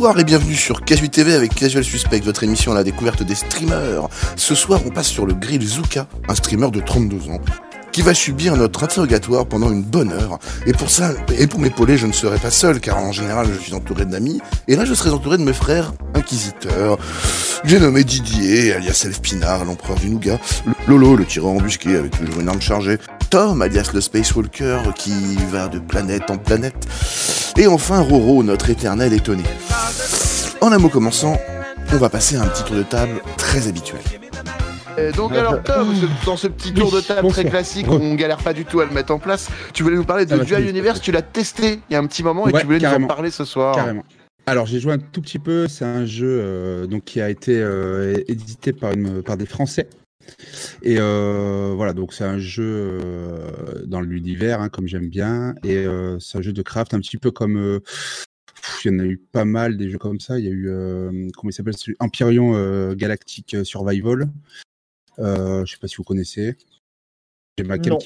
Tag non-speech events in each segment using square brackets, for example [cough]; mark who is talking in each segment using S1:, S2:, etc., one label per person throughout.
S1: Bonsoir et bienvenue sur Casual TV avec Casual Suspect, votre émission à la découverte des streamers. Ce soir, on passe sur le grill Zuka, un streamer de 32 ans, qui va subir notre interrogatoire pendant une bonne heure. Et pour ça, et pour m'épauler, je ne serai pas seul, car en général, je suis entouré d'amis. Et là, je serai entouré de mes frères inquisiteurs. J'ai nommé Didier, alias Elf Pinard, l'empereur du Nougat. Lolo, le tireur embusqué avec toujours une arme chargée. Tom, alias le Space Walker, qui va de planète en planète. Et enfin Roro, notre éternel étonné. En un mot commençant, on va passer à un petit tour de table très habituel.
S2: Et donc alors [laughs] Tom, dans ce petit tour de table très classique, on galère pas du tout à le mettre en place. Tu voulais nous parler de
S3: Ça va
S2: Dual. Universe, tu l'as testé il y a un petit moment et
S3: Ouais,
S2: tu voulais nous en parler ce soir.
S3: Carrément. Alors j'ai joué un tout petit peu, c'est un jeu euh, donc qui a été euh, édité par, une, par des Français. Et euh, voilà, donc c'est un jeu euh, dans l'univers, hein, comme j'aime bien. Et euh, c'est un jeu de craft, un petit peu comme... euh, pff, il y en a eu pas mal des jeux comme ça. Il y a eu, euh, comment il s'appelle euh, Galactic Survival. Euh, je sais pas si vous connaissez. J'ai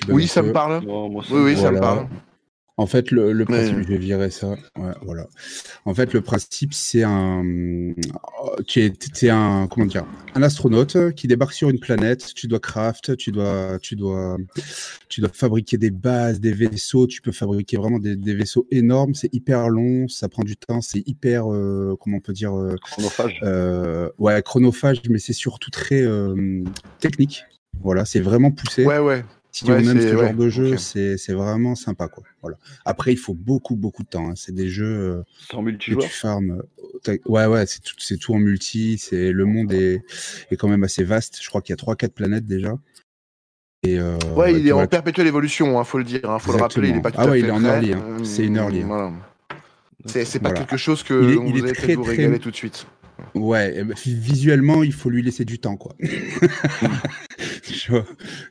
S2: Oui, ça
S3: peu.
S2: me parle.
S4: Moi,
S2: Oui, oui, ça me parle.
S3: En fait, le, principe, je vais virer ça. Ouais, voilà. En fait, le principe, c'est un, tu es, t'es un, comment dire, un astronaute qui débarque sur une planète. Tu dois craft, tu dois, tu dois, tu dois fabriquer des bases, des vaisseaux. Tu peux fabriquer vraiment des, des vaisseaux énormes. C'est hyper long, ça prend du temps. C'est hyper, euh, comment on peut dire, euh,
S4: chronophage.
S3: euh, ouais, chronophage, mais c'est surtout très euh, technique. Voilà, c'est vraiment poussé.
S2: Ouais, ouais.
S3: Si
S2: Ouais,
S3: on aime
S2: c'est-
S3: ce
S2: ouais,
S3: genre de jeu,
S2: ok.
S3: c'est vraiment sympa. Quoi. Voilà. Après, il faut beaucoup, beaucoup de temps. hein. C'est des jeux euh,
S4: C'est en
S3: que
S4: multijoueur.
S3: tu farmes. euh, Ouais, ouais, c'est tout, tout en multi. C'est Le monde est, est quand même assez vaste. Je crois qu'il y a 3-4 planètes déjà. Et, euh,
S2: Ouais, il est en perpétuelle évolution, hein, faut le dire. hein, faut le rappeler, il est pas tout
S3: Ah
S2: à
S3: ouais,
S2: fait
S3: il est en early, hein. C'est une early, hein.
S2: voilà. C'est pas
S3: Voilà.
S2: quelque chose que
S3: Il est-
S2: on
S3: il
S2: vous
S3: est
S2: allez
S3: très,
S2: peut-être vous
S3: très-
S2: régaler tout de suite.
S3: Ouais, eh ben, visuellement, il faut lui laisser du temps, quoi. [laughs] [laughs] Vois,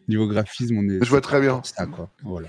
S3: Niveau graphisme, on est.
S2: Je vois très bien.
S3: Ça, quoi. Voilà.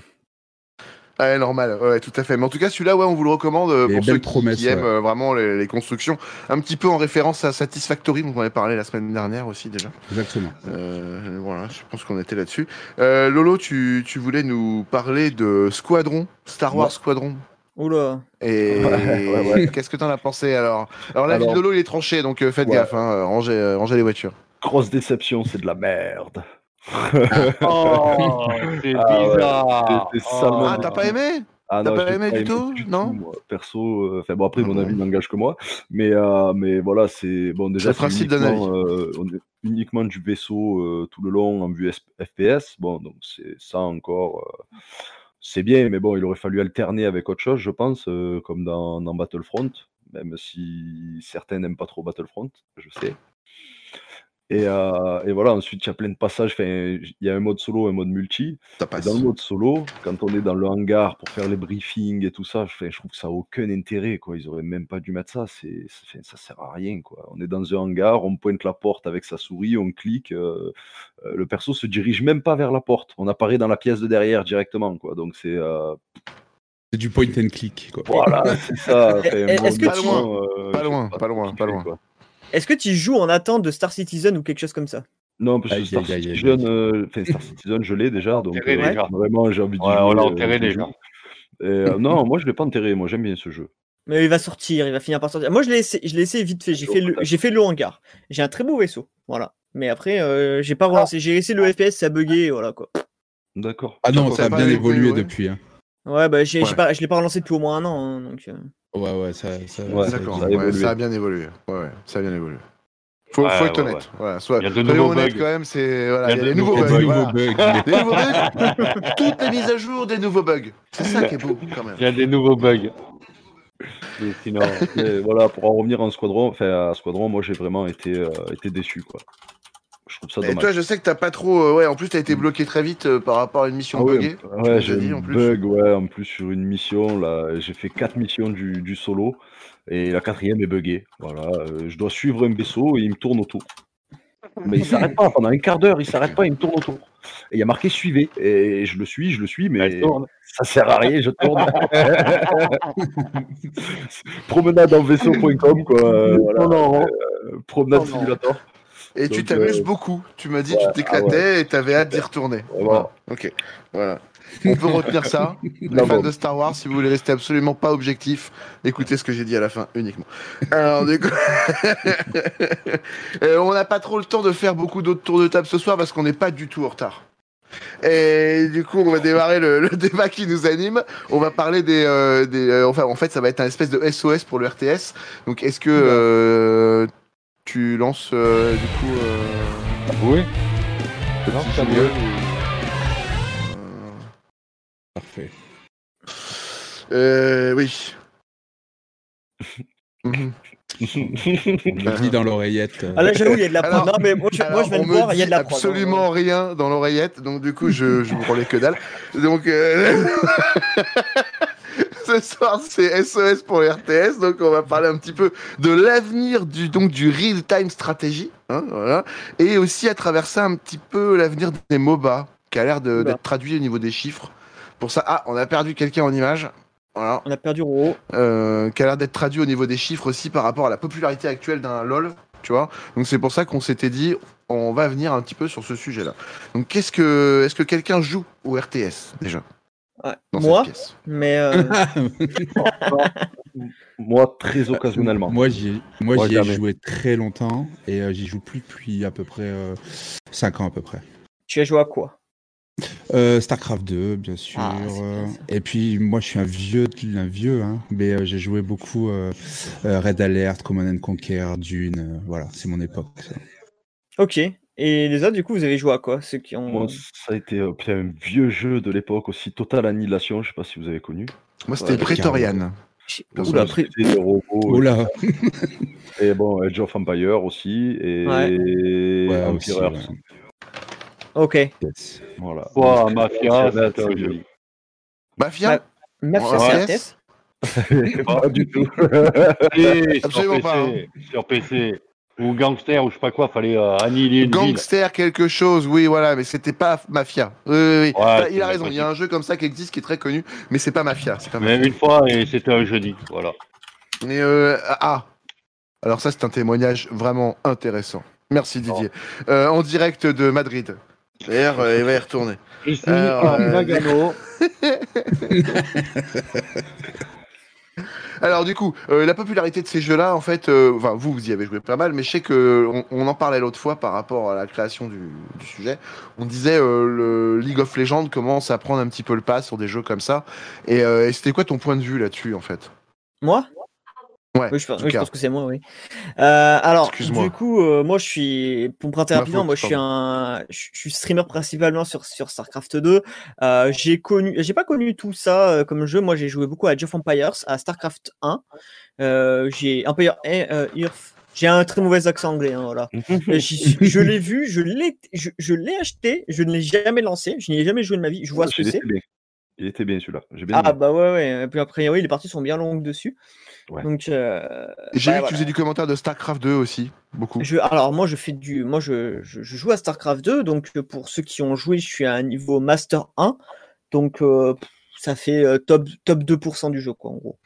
S2: Ouais, normal, ouais, tout à fait. Mais en tout cas, celui-là, ouais, on vous le recommande euh, pour
S3: belle
S2: ceux qui,
S3: promesse,
S2: qui aiment
S3: ouais.
S2: euh, vraiment les, les constructions. Un petit peu en référence à Satisfactory, dont on avait parlé la semaine dernière aussi déjà.
S3: Exactement.
S2: Euh, voilà, je pense qu'on était là-dessus. Euh, Lolo, tu, tu voulais nous parler de Squadron, Star Wars
S4: Ouais.
S2: Squadron.
S5: Oula.
S2: Et [laughs]
S4: Ouais, ouais, ouais.
S2: qu'est-ce que t'en as pensé alors? Alors l'avis
S4: Alors-
S2: de Lolo, il est tranché, donc faites
S4: Ouais.
S2: gaffe, hein, rangez, rangez les voitures.
S4: Grosse déception, c'est de la merde. [laughs]
S6: Oh, c'est
S4: Ah ouais,
S6: bizarre.
S4: salement
S2: Ah, t'as pas aimé?
S4: Ah
S2: T'as pas aimé du tout Non
S4: moi. Perso, euh, bon après mon avis n'engage que moi, mais euh, mais voilà c'est bon déjà
S2: C'est principe
S4: uniquement, euh, on est uniquement du vaisseau euh, tout le long en vue FPS, bon donc c'est ça encore euh, c'est bien, mais bon il aurait fallu alterner avec autre chose je pense, euh, comme dans, dans Battlefront, même si certains n'aiment pas trop Battlefront, je sais. Et, euh, et voilà, ensuite il y a plein de passages, il y a un mode solo, un mode multi.
S2: Ça
S4: Et
S2: passe.
S4: dans le mode solo, quand on est dans le hangar pour faire les briefings et tout ça, je, trouve que ça n'a aucun intérêt. Quoi. Ils auraient même pas dû mettre ça. C'est, ça sert à rien. Quoi. On est dans un hangar, on pointe la porte avec sa souris, on clique. euh, euh, le perso se dirige même pas vers la porte. On apparaît dans la pièce de derrière directement. Quoi. Donc c'est euh,
S3: C'est du point and click, quoi.
S4: voilà, c'est ça. [laughs] Enfin,
S5: Est- est-ce que
S4: bon,
S2: tu-
S4: honnêtement, euh,
S2: Pas loin, pas loin, pas loin.
S5: Est-ce que tu joues en attente de Star Citizen ou quelque chose comme ça?
S4: Non, parce que Star
S3: aïe, aïe, aïe,
S4: Citizen,
S3: aïe.
S4: euh, Star Citizen, je l'ai déjà, donc
S6: Enterré
S4: euh,
S6: déjà.
S4: vraiment j'ai envie de
S6: Ouais,
S4: jouer.
S6: on l'a
S4: euh,
S6: enterré déjà.
S4: Et, euh, non, moi je l'ai pas enterré, moi j'aime bien ce jeu.
S5: Mais il va sortir, il va finir par sortir. Moi, je l'ai essayé, je l'ai essayé vite fait. J'ai fait, le, j'ai fait le hangar. J'ai un très beau vaisseau. Voilà. Mais après, euh, j'ai pas relancé. J'ai laissé le FPS, ça a bugué. Voilà quoi.
S4: D'accord.
S3: Ah non,
S2: Ça
S3: a bien
S2: évolué,
S3: évolué
S2: ouais.
S3: depuis. hein.
S5: Ouais, bah, j'ai,
S2: Ouais.
S5: pas, je l'ai pas relancé depuis au moins un an. hein, donc, euh.
S3: Ouais, ouais, ça, ça,
S4: Ouais,
S3: ça-
S2: D'accord,
S4: ça a
S2: ouais,
S4: évolué.
S2: ça a bien évolué. Ouais, ouais, ça a bien évolué. Faut,
S6: Ouais,
S2: faut être
S6: ouais,
S2: honnête. Voilà, soit,
S6: Il y a de nouveaux bugs.
S2: quand même, c'est voilà, il y a nouveaux bugs.
S3: Des nouveaux bugs.
S2: Des nouveaux bugs. Toutes les mises à jour, des nouveaux bugs. C'est ça qui est beau quand même.
S6: Il y a des nouveaux bugs. Mais sinon, [laughs]
S4: Mais voilà, pour en revenir en squadron, enfin à squadron, moi j'ai vraiment été, euh, été déçu quoi. Je trouve ça
S2: Et toi, je sais que t'as pas trop. euh, ouais, en plus, t'as été bloqué très vite euh, par rapport à une mission
S4: Ah ouais,
S2: buggée.
S4: ouais,
S2: tu m'as
S4: j'ai
S2: dit, en plus.
S4: bug, ouais, en plus sur une mission là, j'ai fait quatre missions du, du solo et la quatrième est buggée. Voilà, euh, je dois suivre un vaisseau et il me tourne autour. Mais il s'arrête pas pendant un quart d'heure, il s'arrête pas, il me tourne autour. Et il y a marqué suivez et je le suis, je le suis, mais ça sert à rien, je tourne. [laughs] Promenade en vaisseau.com quoi. euh, voilà.
S6: Non, non.
S4: Euh, promenade
S6: Non, non.
S4: simulator.
S2: Et tu t'amuses
S4: euh,
S2: beaucoup. Tu m'as dit
S4: ouais,
S2: tu
S4: ah
S2: t'éclatais et t'avais hâte d'y retourner.
S4: Voilà.
S2: Ok. Voilà. On peut retenir ça. [laughs] Les
S4: Non,
S2: fans
S4: bon.
S2: de Star Wars, si vous voulez rester absolument pas objectif, écoutez ce que j'ai dit à la fin uniquement. Alors du coup, [laughs] Euh, on n'a pas trop le temps de faire beaucoup d'autres tours de table ce soir parce qu'on n'est pas du tout en retard. Et du coup, on va démarrer le, le débat qui nous anime. On va parler des, euh, des euh, enfin, en fait, ça va être un espèce de SOS pour le RTS. Donc, est-ce que euh, tu lances euh, du coup euh,
S6: Oui.
S2: le jingle
S6: me-
S3: Parfait.
S2: Euh, oui. [laughs] Mhm.
S3: On me dit dans l'oreillette.
S5: Ah là, j'avoue, il y a de la prod.
S2: Alors-
S5: Non, mais moi, je, moi, je de
S2: me
S5: voir, il y a de la prod.
S2: absolument rien dans l'oreillette, donc du coup, je, je vous relais que dalle. Donc, euh, [laughs] ce soir, c'est SOS pour les RTS, donc on va parler un petit peu de l'avenir du, donc, du real-time stratégie, hein, voilà, et aussi à travers ça, un petit peu l'avenir des MOBA, qui a l'air de- d'être traduit au niveau des chiffres. Pour ça, ah, on a perdu quelqu'un en image. Voilà
S5: On a perdu Roro.
S2: euh, qui a l'air d'être traduit au niveau des chiffres aussi par rapport à la popularité actuelle d'un LoL, tu vois. Donc c'est pour ça qu'on s'était dit, on va venir un petit peu sur ce sujet-là. Donc qu'est-ce que, est-ce que quelqu'un joue au RTS déjà?
S5: Ouais. Moi, mais euh, [laughs]
S4: Moi, très occasionnellement.
S3: Moi, j'y moi,
S4: Moi,
S3: j'y ai joué très longtemps et euh, j'y joue plus depuis à peu près 5 ans à peu près.
S5: tu as joué à quoi?
S3: Euh, Starcraft 2, bien sûr.
S5: Ah,
S3: euh,
S5: ça.
S3: et puis moi, je suis un vieux, un vieux, hein, mais euh, j'ai joué beaucoup euh, euh, Red Alert, Command and Conquer, Dune. euh, voilà, c'est mon époque. ça.
S5: Ok. Et les autres, du coup, vous avez joué à quoi Ceux qui ont.
S4: Moi, ça a été euh, un vieux jeu de l'époque aussi, Total Annihilation, je sais pas si vous avez connu.
S2: Moi c'était
S5: Ouais,
S2: Dans
S5: Oula.
S3: Oh là [laughs]
S4: Et bon, Age of Empire aussi. Et
S3: Ouais,
S4: Empire
S3: aussi, ouais.
S5: Ok.
S3: Yes.
S4: Voilà.
S6: Quoi, Mafia,
S4: C'est
S6: un jeu.
S2: Mafia
S5: Mafia,
S2: Ouais.
S5: c'est [laughs]
S4: Pas du tout. [laughs]
S6: Et sur
S2: Absolument
S6: PC,
S2: pas, hein.
S6: Sur PC. Ou Gangster, ou je sais pas quoi, fallait euh, annihiler une ville.
S2: Gangster quelque chose, oui voilà, mais c'était pas Mafia. Oui, oui, oui. Bah, il a raison, il y a un jeu comme ça qui existe qui est très connu, mais c'est pas Mafia. C'est pas
S6: Mais
S2: Mafia.
S6: une fois, et c'était un jeudi. Voilà.
S2: Mais euh, ah, alors ça c'est un témoignage vraiment intéressant. Merci Didier. Euh, en direct de Madrid. D'ailleurs, euh, il va y retourner.
S6: Ici,
S2: Alors, euh. [laughs] [laughs] Alors du coup, euh, la popularité de ces jeux-là, en fait, euh, vous, vous y avez joué pas mal, mais je sais que on, on en parlait l'autre fois par rapport à la création du, du sujet. On disait euh, le League of Legends commence à prendre un petit peu le pas sur des jeux comme ça. Et, euh, et c'était quoi ton point de vue là-dessus, en fait?
S5: Moi?
S2: Ouais.
S5: Oui, je pense, oui, je que c'est moi, oui. Euh, alors, du coup, euh, moi, je suis, pour me présenter
S2: Ma
S5: rapidement,
S2: faute,
S5: moi, je suis un, je je suis streamer principalement sur, sur StarCraft 2. Euh, j'ai connu, j'ai pas connu tout ça euh, comme jeu. Moi, j'ai joué beaucoup à Age of Empires, à StarCraft 1. Euh, j'ai Empire, eh, euh, Earth. J'ai un très mauvais accent anglais, hein, voilà. Je l'ai vu, je l'ai, je, je l'ai acheté, je ne l'ai jamais lancé, je n'y ai jamais joué de ma vie. Je vois ce que c'est.
S4: il était bien celui-là.
S5: Ah
S4: aimé.
S5: bah ouais, ouais. Et puis a priori, les parties sont bien longues dessus.
S4: Ouais.
S5: Donc, euh,
S2: J'ai
S5: bah,
S2: vu que
S5: voilà.
S2: tu faisais du commentaire de StarCraft 2 aussi, beaucoup.
S5: Je, alors moi je fais du, moi je, je, je joue à Starcraft 2, donc euh, pour ceux qui ont joué, je suis à un niveau Master 1, donc euh, ça fait euh, top top 2% du jeu quoi en gros,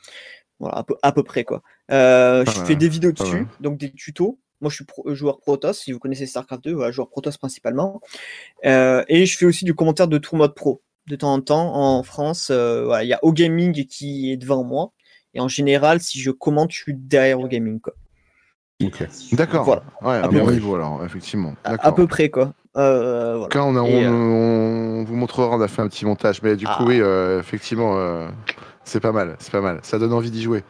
S5: voilà à peu, à peu près quoi. Euh, je
S2: mal,
S5: fais des vidéos dessus,
S2: mal.
S5: donc des tutos. Moi je suis pro- joueur Protoss, si vous connaissez Starcraft 2, voilà, joueur Protoss principalement, et je fais aussi du commentaire de tournoi de pro de temps en temps en France. voilà, il y a O Gaming qui est devant moi. Et en général, si je commente, je suis derrière au gaming. Quoi.
S3: Ok.
S2: D'accord.
S5: Voilà.
S2: Ouais,
S5: À peu
S2: bon
S3: près.
S2: niveau alors, effectivement.
S5: À, peu près, quoi. Euh, voilà.
S2: Quand on, a- on,
S5: euh,
S2: on vous montrera, on a fait un petit montage, mais du coup,
S5: Ah.
S2: oui, euh, effectivement, euh, c'est pas mal, c'est pas mal. Ça donne envie d'y jouer.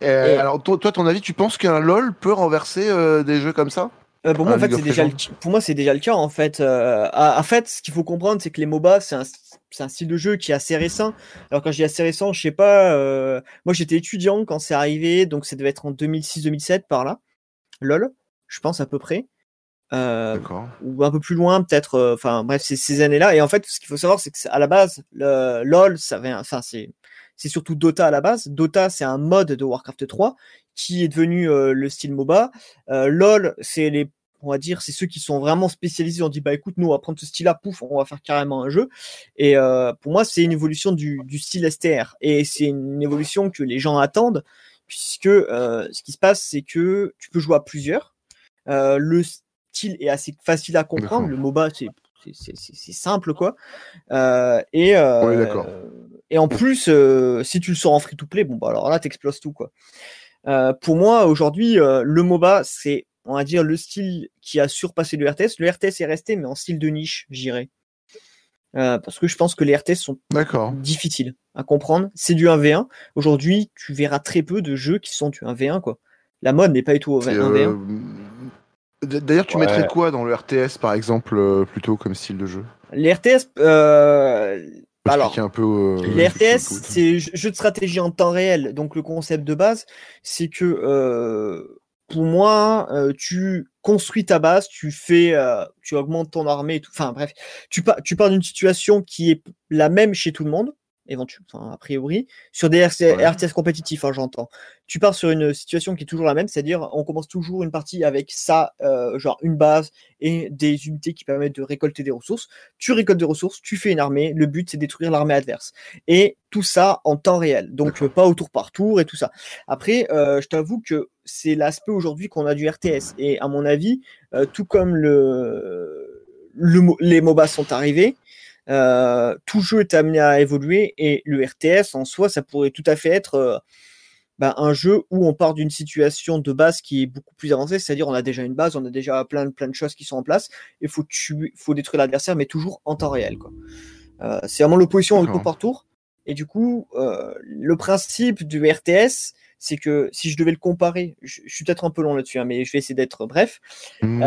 S5: Et-
S2: Alors, toi, toi, ton avis, tu penses qu'un LoL peut renverser euh, des jeux comme ça?
S5: Euh, pour, moi, en fait, c'est déjà le, pour moi, c'est déjà le cas. En fait, euh, à- en fait ce qu'il faut comprendre, c'est que les MOBA, c'est un, c'est un style de jeu qui est assez récent. Alors, quand je dis assez récent, je sais pas. euh, moi, j'étais étudiant quand c'est arrivé, donc ça devait être en 2006-2007 par là. LOL, je pense à peu près. Euh,
S2: D'accord.
S5: ou un peu plus loin, peut-être. euh, Enfin, bref, c'est ces années-là. Et en fait, ce qu'il faut savoir, c'est que à la base, le LOL, ça vient. Enfin, c'est c'est surtout Dota à la base. Dota, c'est un mode de Warcraft 3 qui est devenu euh, le style MOBA. Euh, LOL, c'est les on va dire, c'est ceux qui sont vraiment spécialisés. On dit, bah écoute, nous, on va prendre ce style-là, pouf, on va faire carrément un jeu. Et euh, pour moi, c'est une évolution du, du style STR. Et c'est une évolution que les gens attendent, puisque euh, ce qui se passe, c'est que tu peux jouer à plusieurs. Euh, le style est assez facile à comprendre. Le MOBA, c'est simple, quoi. Euh, et, euh,
S2: Ouais,
S5: et en plus, si tu le sors en free-to-play, bon, bah alors là, t'exploses tout, quoi. Pour moi, aujourd'hui, le MOBA, c'est, on va dire, le style qui a surpassé le RTS. Le RTS est resté, mais en style de niche, j'irais. Euh, parce que je pense que les RTS sont difficiles à comprendre. C'est du 1v1. Aujourd'hui, tu verras très peu de jeux qui sont du 1v1, quoi. La mode n'est pas du tout au
S2: C'est,
S5: 1v1.
S2: euh, D'ailleurs, tu
S6: Ouais.
S2: mettrais quoi dans le RTS, par exemple, euh, plutôt comme style de jeu?
S5: Les RTS, euh, alors,
S2: un peu. euh,
S5: Les RTS, c'est jeu de stratégie en temps réel. Donc le concept de base, c'est que euh, pour moi, euh, tu construis ta base, tu fais, euh, tu augmentes ton armée, tout. Enfin bref, tu, pars tu pars d'une situation qui est la même chez tout le monde, éventuellement, a priori, sur des
S2: Ouais.
S5: RTS compétitifs, hein, j'entends. Tu pars sur une situation qui est toujours la même, c'est-à-dire on commence toujours une partie avec ça, euh, genre une base et des unités qui permettent de récolter des ressources. Tu récoltes des ressources, tu fais une armée. Le but c'est de détruire l'armée adverse et tout ça en temps réel, donc euh, pas au tour par tour et tout ça. Après, euh, je t'avoue que c'est l'aspect aujourd'hui qu'on a du RTS et à mon avis, euh, tout comme le, les MOBA sont arrivés, euh, tout jeu est amené à évoluer et le RTS en soi, ça pourrait tout à fait être euh, bah, un jeu où on part d'une situation de base qui est beaucoup plus avancée, c'est-à-dire on a déjà une base, on a déjà plein de, plein de choses qui sont en place, et faut tuer, faut détruire l'adversaire, mais toujours en temps réel. Quoi. Euh, c'est vraiment l'opposition au tour par tour. Et du coup, le principe du RTS, c'est que si je devais le comparer, je, je suis peut-être un peu long là-dessus, hein, mais je vais essayer d'être bref.
S2: Mmh,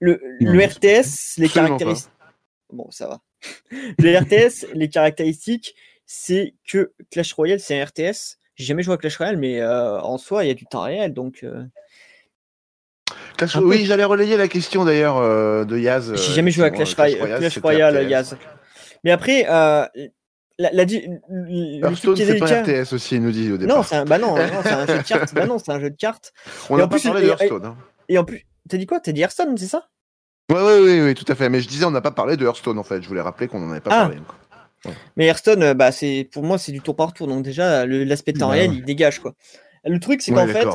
S5: le,
S3: Non,
S5: le
S3: c'est
S5: RTS, les caractéristiques. Bon, ça va. [laughs] le RTS, les caractéristiques, c'est que Clash Royale, c'est un RTS. J'ai jamais joué à Clash Royale, mais euh, en soi, il y a du temps réel, donc euh,
S2: Clash-
S5: un.
S2: Oui, j'allais relayer la question d'ailleurs euh, de Yaz.
S5: j'ai jamais joué à Clash, Royale, Clash Royale. Yaz. Mais après, la, la est
S2: c'est pas
S5: délicat.
S2: RTS aussi, il nous dit au départ.
S5: Non, c'est un, bah non, non, c'est un jeu de cartes. Bah non, c'est un jeu de cartes. [laughs]
S2: On
S5: et
S2: n'a
S5: en
S2: pas
S5: plus,
S2: parlé de Hearthstone. hein.
S5: Et en plus, t'as dit quoi? T'as dit Hearthstone, c'est ça?
S2: Ouais, ouais, ouais, tout à fait. Mais je disais, on n'a pas parlé de Hearthstone en fait. Je voulais rappeler qu'on n'en avait pas
S5: Ah.
S2: parlé.
S5: Mais Hearthstone, euh, bah, c'est pour moi, c'est du tour par tour. Donc déjà, l'aspect de temps
S3: Bah
S5: réel, il dégage quoi. Le truc, c'est
S2: Ouais,
S5: qu'en fait,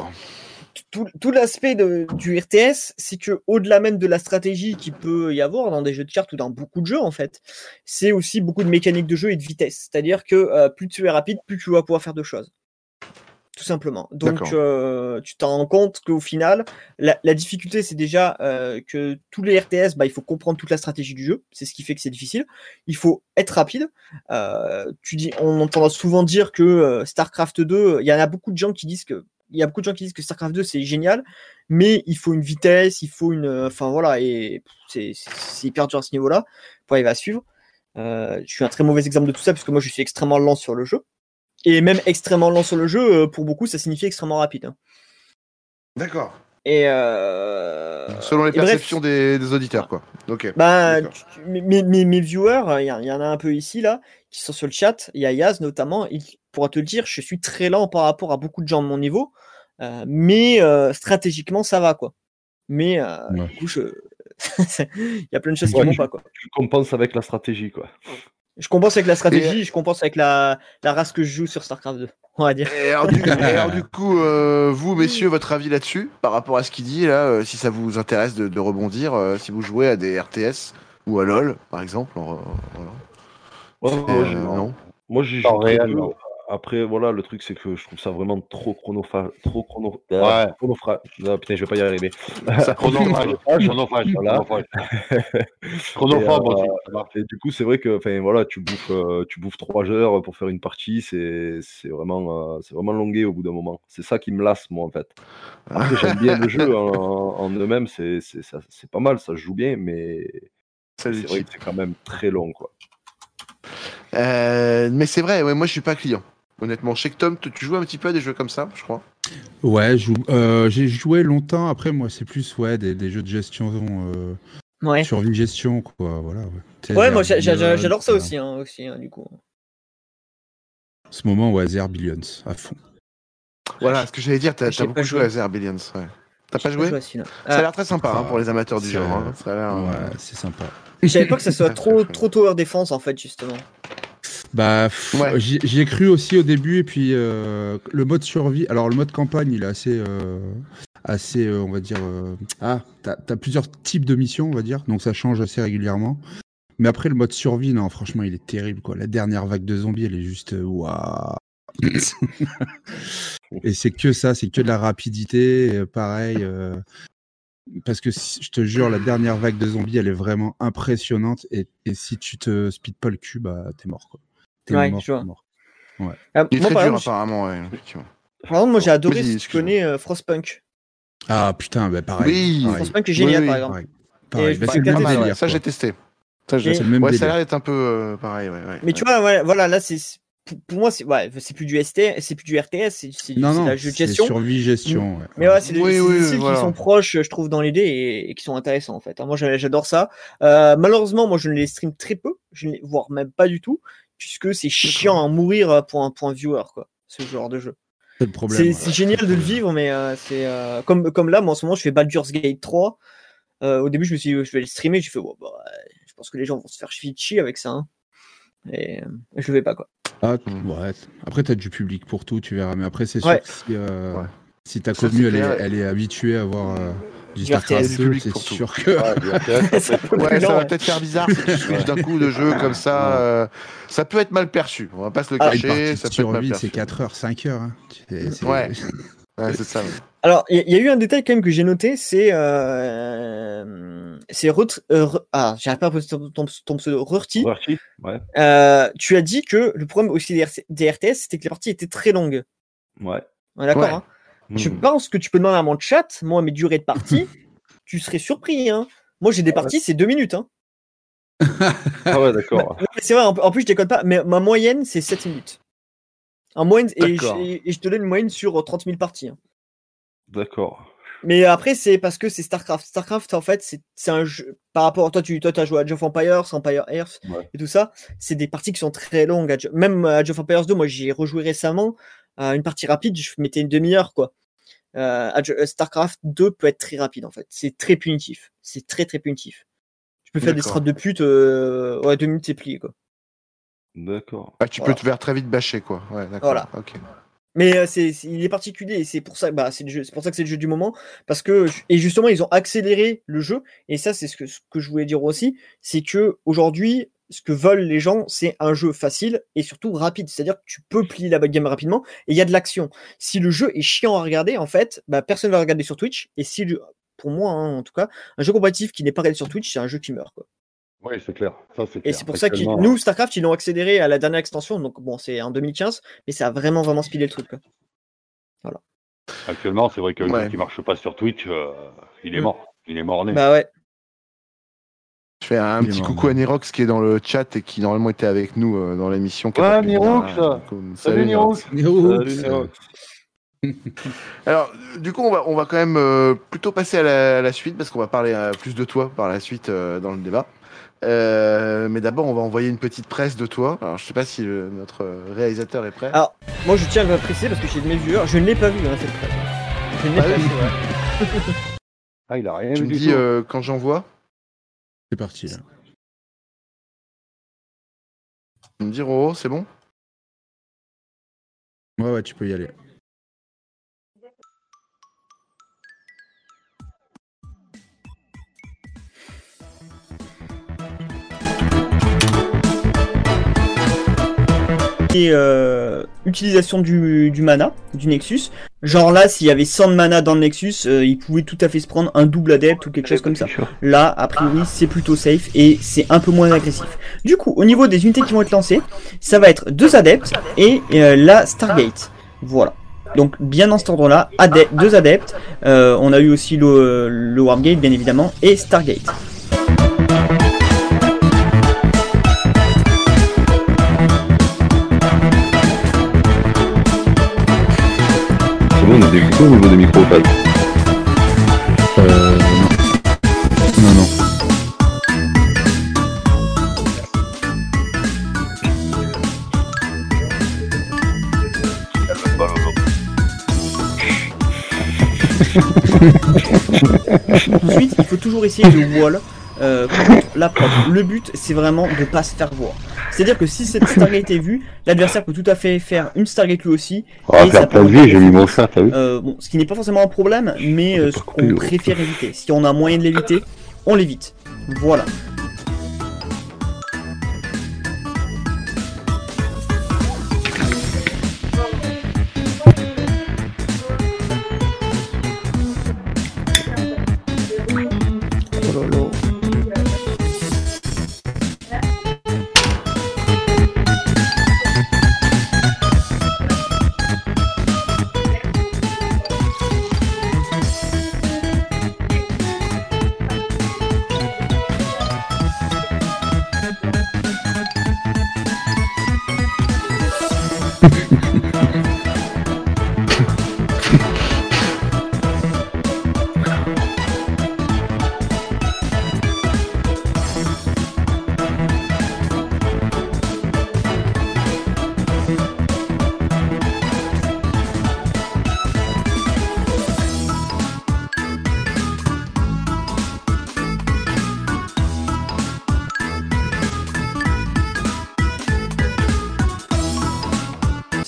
S5: tout, tout l'aspect du RTS, c'est que au-delà même de la stratégie qui peut y avoir dans des jeux de cartes ou dans beaucoup de jeux en fait, c'est aussi beaucoup de mécanique de jeu et de vitesse. C'est-à-dire que euh, plus tu es rapide, plus tu vas pouvoir faire de choses. Tout simplement. Donc euh, tu t'en rends compte qu'au final, la, la difficulté c'est déjà euh, que tous les RTS, bah, il faut comprendre toute la stratégie du jeu. C'est ce qui fait que c'est difficile. Il faut être rapide. Euh, tu dis, on entend souvent dire que StarCraft 2, il y en a beaucoup de gens qui disent que il y a beaucoup de gens qui disent que StarCraft 2 c'est génial, mais il faut une vitesse, il faut une, enfin voilà, et c'est hyper dur à ce niveau-là pour arriver à suivre. Je suis un très mauvais exemple de tout ça parce que moi je suis extrêmement lent sur le jeu, et même extrêmement lent sur le jeu euh, pour beaucoup ça signifie extrêmement rapide. hein.
S2: D'accord.
S5: Et euh,
S2: Selon les
S5: et bref,
S2: perceptions des, des auditeurs, quoi. Ok.
S5: bah, tu- mes, mes- mes- mes viewers, il y, en- il y en a un peu ici, là, qui sont sur le chat. Il y a Yaz notamment, il pourra te le dire, je suis très lent par rapport à beaucoup de gens de mon niveau, euh, mais euh, stratégiquement, ça va, quoi. Mais euh,
S3: Ouais.
S5: du coup, je... [laughs] il y a plein de choses qui
S4: Ouais,
S5: vont
S4: tu-
S5: pas, quoi.
S4: Tu compenses avec la stratégie, quoi.
S5: Je compense avec la stratégie, je compense avec la, la race que je joue sur StarCraft 2, [laughs] on va dire.
S2: Et alors, du, et alors, du [laughs] coup, euh, vous, messieurs, votre avis là-dessus, par rapport à ce qu'il dit, là, euh, si ça vous intéresse de, de rebondir, euh, si vous jouez à des RTS ou à LoL, par exemple, en- voilà.
S4: Ouais,
S2: Euh, non.
S4: Moi, j'y joue Après, voilà, le truc, c'est que je trouve ça vraiment trop chronophage. Trop chrono...
S6: Ouais.
S4: Ah, chronophra- Non, putain, je vais pas y arriver.
S2: Ça- [laughs]
S6: Chronophage. Chronophage.
S4: Voilà.
S6: Chronophage. [laughs] Chronophobe
S4: Et, euh,
S6: aussi.
S4: Et du coup, c'est vrai que, enfin, voilà, tu bouffes, euh, tu bouffes trois heures pour faire une partie, c'est, c'est vraiment, euh, c'est vraiment longué au bout d'un moment. C'est ça qui me lasse, moi, en fait. Après, j'aime bien le jeu en, en eux-mêmes, c'est, c'est, ça- c'est pas mal, ça se joue bien, mais c'est vrai que c'est quand même très long, quoi.
S2: Euh, mais c'est vrai, ouais, moi, je suis pas client. Honnêtement, je sais que Tom, tu joues un petit peu à des jeux comme ça, je crois.
S3: Ouais, je joue- euh, j'ai joué longtemps. Après, moi, c'est plus ouais, des, des jeux de gestion, euh,
S5: Ouais.
S3: survie-gestion, quoi. Voilà, ouais.
S5: Moi j'adore ça aussi, hein, aussi hein, du coup.
S3: En ce moment, ouais, Zerbillions, à fond.
S2: Voilà, ce que j'allais dire, t'as beaucoup
S5: joué.
S2: joué à Zerbillions, ouais. T'as pas joué. Ça a
S5: Ah,
S2: l'air très sympa hein, pour les amateurs du
S3: C'est-
S2: genre. hein. Ça a l'air, euh,
S3: Ouais, c'est sympa.
S5: J'avais pas que ça soit [laughs] trop, trop tower défense en fait, justement.
S3: Bah,
S2: Ouais.
S3: j'y ai cru aussi au début, et puis euh, le mode survie. Alors, le mode campagne, il est assez, euh, assez, euh, on va dire. euh, Ah, t'as as plusieurs types de missions, on va dire, donc ça change assez régulièrement. Mais après, le mode survie, non, franchement, il est terrible, quoi. La dernière vague de zombies, elle est juste. Waouh! [laughs] Et c'est que ça, c'est que de la rapidité, pareil. Euh, parce que si- je te jure, la dernière vague de zombies, elle est vraiment impressionnante. Et, et si tu te speed pas le cul, bah t'es mort, quoi. T'es
S5: Ouais,
S3: mort,
S5: je vois.
S3: t'es mort.
S5: Ah,
S2: Il est
S5: moi,
S2: très
S5: par
S2: dur,
S5: exemple,
S2: apparemment, ouais, effectivement.
S5: par exemple, moi j'ai adoré si tu connais euh, Frostpunk.
S3: Ah putain, bah pareil.
S2: Oui.
S3: pareil,
S5: Frostpunk est génial
S2: oui,
S5: par exemple.
S3: pareil, Bah, c'est
S2: mal, ouais.
S3: délire.
S2: Ça, j'ai testé. Ça,
S5: Et-
S3: C'est le même
S2: Ouais, ça a l'air d'être un peu euh, pareil, ouais. ouais,
S5: Mais
S2: ouais.
S5: tu vois, ouais, voilà, là c'est pour, pour moi c'est ouais, c'est plus du ST, c'est plus du RTS, c'est c'est du
S3: Non, non,
S5: la jeu de gestion.
S3: survie gestion. ouais.
S5: Mais ouais, c'est des,
S2: Oui,
S5: c'est
S2: oui,
S5: des styles
S2: voilà.
S5: qui sont proches, je trouve, dans l'idée et, et qui sont intéressants en fait. hein. Moi, j'a- j'adore ça. Euh, malheureusement, moi, je ne les stream très peu, je ne les, voire même pas du tout, puisque c'est chiant à mourir pour un, pour un viewer, quoi, ce genre de jeu.
S3: C'est le problème.
S5: C'est
S3: ouais.
S5: génial de le vivre, mais euh, c'est euh, comme, comme là, moi, en ce moment, je fais Baldur's Gate 3. Euh, au début, je me suis dit, je vais le streamer, j'ai fait, bon, bah, je pense que les gens vont se faire chier avec ça. hein. Et euh, je le vais pas, quoi.
S3: Ah,
S2: Mm.
S3: ouais. Après, t'as du public pour tout, tu verras. Mais après, c'est sûr
S5: Ouais.
S3: que si, euh,
S2: Ouais.
S3: si ta
S2: Ça,
S3: commu,
S2: c'est
S3: elle est,
S2: clair.
S3: elle est habituée à voir euh, du StarCraft
S5: RTS.
S3: 2,
S2: public
S3: c'est
S2: tout.
S3: sûr que.
S6: Ouais, [laughs]
S2: ça va peut-être faire bizarre si tu switches d'un coup de jeu comme ça. euh, ça peut être mal perçu. On va pas se le
S5: Ah,
S3: Une
S2: cacher.
S3: partie
S2: ça peut être mal
S3: survie,
S2: perçu.
S3: c'est 4 heures, 5 heures. hein.
S2: Ouais. Ouais, c'est ça. ouais.
S5: Alors, il y, y a eu un détail quand même que j'ai noté, c'est euh, c'est euh, Re- ah, j'arrive pas à prononcer ton, ton, ton pseudo, Rurti.
S6: Rurti, ouais.
S5: Euh, tu as dit que le problème aussi des, RTS, c'était que les parties étaient très longues.
S6: Ouais.
S5: D'accord.
S2: Ouais.
S5: hein Je
S6: Mhm.
S5: pense que tu peux demander à mon chat, moi mes durées de partie, [laughs] tu serais surpris. Hein. Moi j'ai des parties, c'est deux minutes. Hein.
S6: Ah ouais, d'accord. [laughs]
S5: C'est vrai, en, en plus je déconne pas, mais ma moyenne c'est 7 minutes. En moyenne, et je,
S2: D'accord.
S5: et je te donne une moyenne sur 30 000 parties. hein.
S6: D'accord.
S5: Mais après, c'est parce que c'est StarCraft. StarCraft, en fait, c'est un jeu. Par rapport à toi, tu toi, as joué à Age of Empires, Empire Earth
S6: Ouais.
S5: et tout ça. C'est des parties qui sont très longues. Même à Age of Empires 2, moi, j'y ai rejoué récemment. Euh, une partie rapide, je mettais une demi-heure, quoi. Euh, euh, StarCraft 2 peut être très rapide, en fait. C'est très punitif. C'est très, très punitif. Tu peux faire des strats de pute. euh, Ouais, deux minutes, c'est plié, quoi.
S6: D'accord.
S2: Ah, tu
S5: Voilà.
S2: peux te faire très vite bâcher, quoi. Ouais, d'accord.
S5: Voilà.
S2: Ok.
S5: Mais euh, c'est, c'est- il est particulier et c'est pour ça, bah, c'est le jeu, c'est pour ça que c'est le jeu du moment parce que et justement ils ont accéléré le jeu et ça c'est ce que ce que je voulais dire aussi, c'est que aujourd'hui ce que veulent les gens c'est un jeu facile et surtout rapide, c'est-à-dire que tu peux plier la game rapidement et il y a de l'action. Si le jeu est chiant à regarder en fait, bah personne va regarder sur Twitch et si le- pour moi hein, en tout cas, un jeu compétitif qui n'est pas regardé sur Twitch c'est un jeu qui meurt quoi.
S6: Oui, c'est clair. Ça,
S5: Et c'est pour ça que nous Starcraft ils l'ont accéléré à la dernière extension donc bon c'est en 2015 mais ça a vraiment vraiment speedé le truc quoi.
S6: Actuellement, c'est vrai qu'un
S2: Ouais.
S6: jeu qui marche pas sur Twitch, euh, il est
S5: Mm.
S6: mort. Il est mort né.
S5: Bah ouais.
S2: Je fais un petit coucou à Nirox qui est dans le chat et qui normalement était avec nous euh, dans l'émission.
S6: Ouais, Nirox, Salut Nirox. Salut, Nirox. [laughs]
S2: Alors, du coup, on va, on va quand même euh, plutôt passer à la, à la suite parce qu'on va parler euh, plus de toi par la suite euh, dans le débat. Euh, mais d'abord, on va envoyer une petite presse de toi. Alors, je sais pas si le- notre réalisateur est prêt.
S5: Alors, moi je tiens à le préciser parce que j'ai de mes viewers, je ne l'ai pas vu hein, cette presse. Je ne l'ai
S2: Ah
S5: pas
S2: oui.
S5: vu. [laughs]
S6: Ah, il a rien
S2: tu
S6: vu
S2: me
S6: du
S2: dis euh, quand j'envoie.
S3: C'est parti là.
S2: Tu me dis, Roro, c'est bon?
S3: Ouais, ouais, tu peux y aller.
S5: Euh, utilisation du, mana, du Nexus. Genre là, s'il y avait 100 de mana dans le Nexus, euh, il pouvait tout à fait se prendre un double adepte ou quelque chose comme ça. Là, a priori, c'est plutôt safe et c'est un peu moins agressif. Du coup, au niveau des unités qui vont être lancées, ça va être deux adeptes et euh, la Stargate. Voilà. Donc bien dans cet ordre-là, deux adeptes. On a eu aussi le, le Wargate, bien évidemment, et Stargate.
S4: Écouteurs au niveau des micros, pas
S3: Euh, non. Non, non.
S5: Ensuite, il faut toujours essayer de wall euh, contre la prod. Le but, c'est vraiment de pas se faire voir. C'est-à-dire que si cette [laughs] Stargate est vue, l'adversaire peut tout à fait faire une Stargate lui aussi.
S6: On va
S5: Et ça
S6: faire plein de
S5: peut
S6: vie, j'ai mis
S5: retarder
S6: mon chat, t'as vu
S5: Euh, bon, ce qui n'est pas forcément un problème, mais euh, ce qu'on préfère éviter. Si on a moyen de l'éviter, on l'évite. Voilà.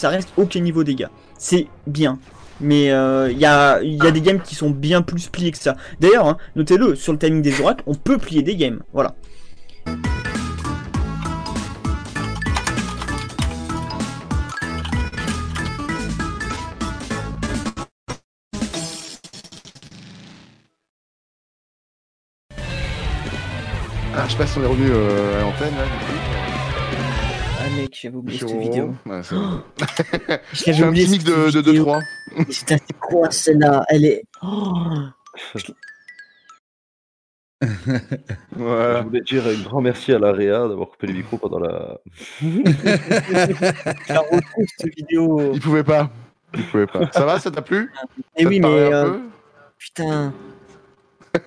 S5: Ça reste aucun niveau dégâts. C'est bien. Mais euh, il y, a, y a des games qui sont bien plus pliés que ça. D'ailleurs, hein, notez-le, sur le timing des oracles, on peut plier des games. Voilà.
S2: Ah, je sais pas on est revenu euh, à l'antenne là.
S5: Ah mec, j'avais oublié cette vidéo.
S2: Ouais, c'est. [gasps]
S5: J'avais
S2: Je
S5: oublié
S2: petit mix
S5: cette
S2: de, de
S5: vidéo.
S2: 2-3.
S5: Putain, c'est quoi celle-là? Elle est. Oh, [laughs]
S4: Je voulais dire un grand merci à l'AREA d'avoir coupé les micros pendant la. [laughs]
S5: la retrouve cette vidéo.
S2: Il pouvait pas. Il pouvait pas. Ça va, ça t'a plu?
S5: Et
S2: Ça
S5: oui, mais. euh, putain. [laughs]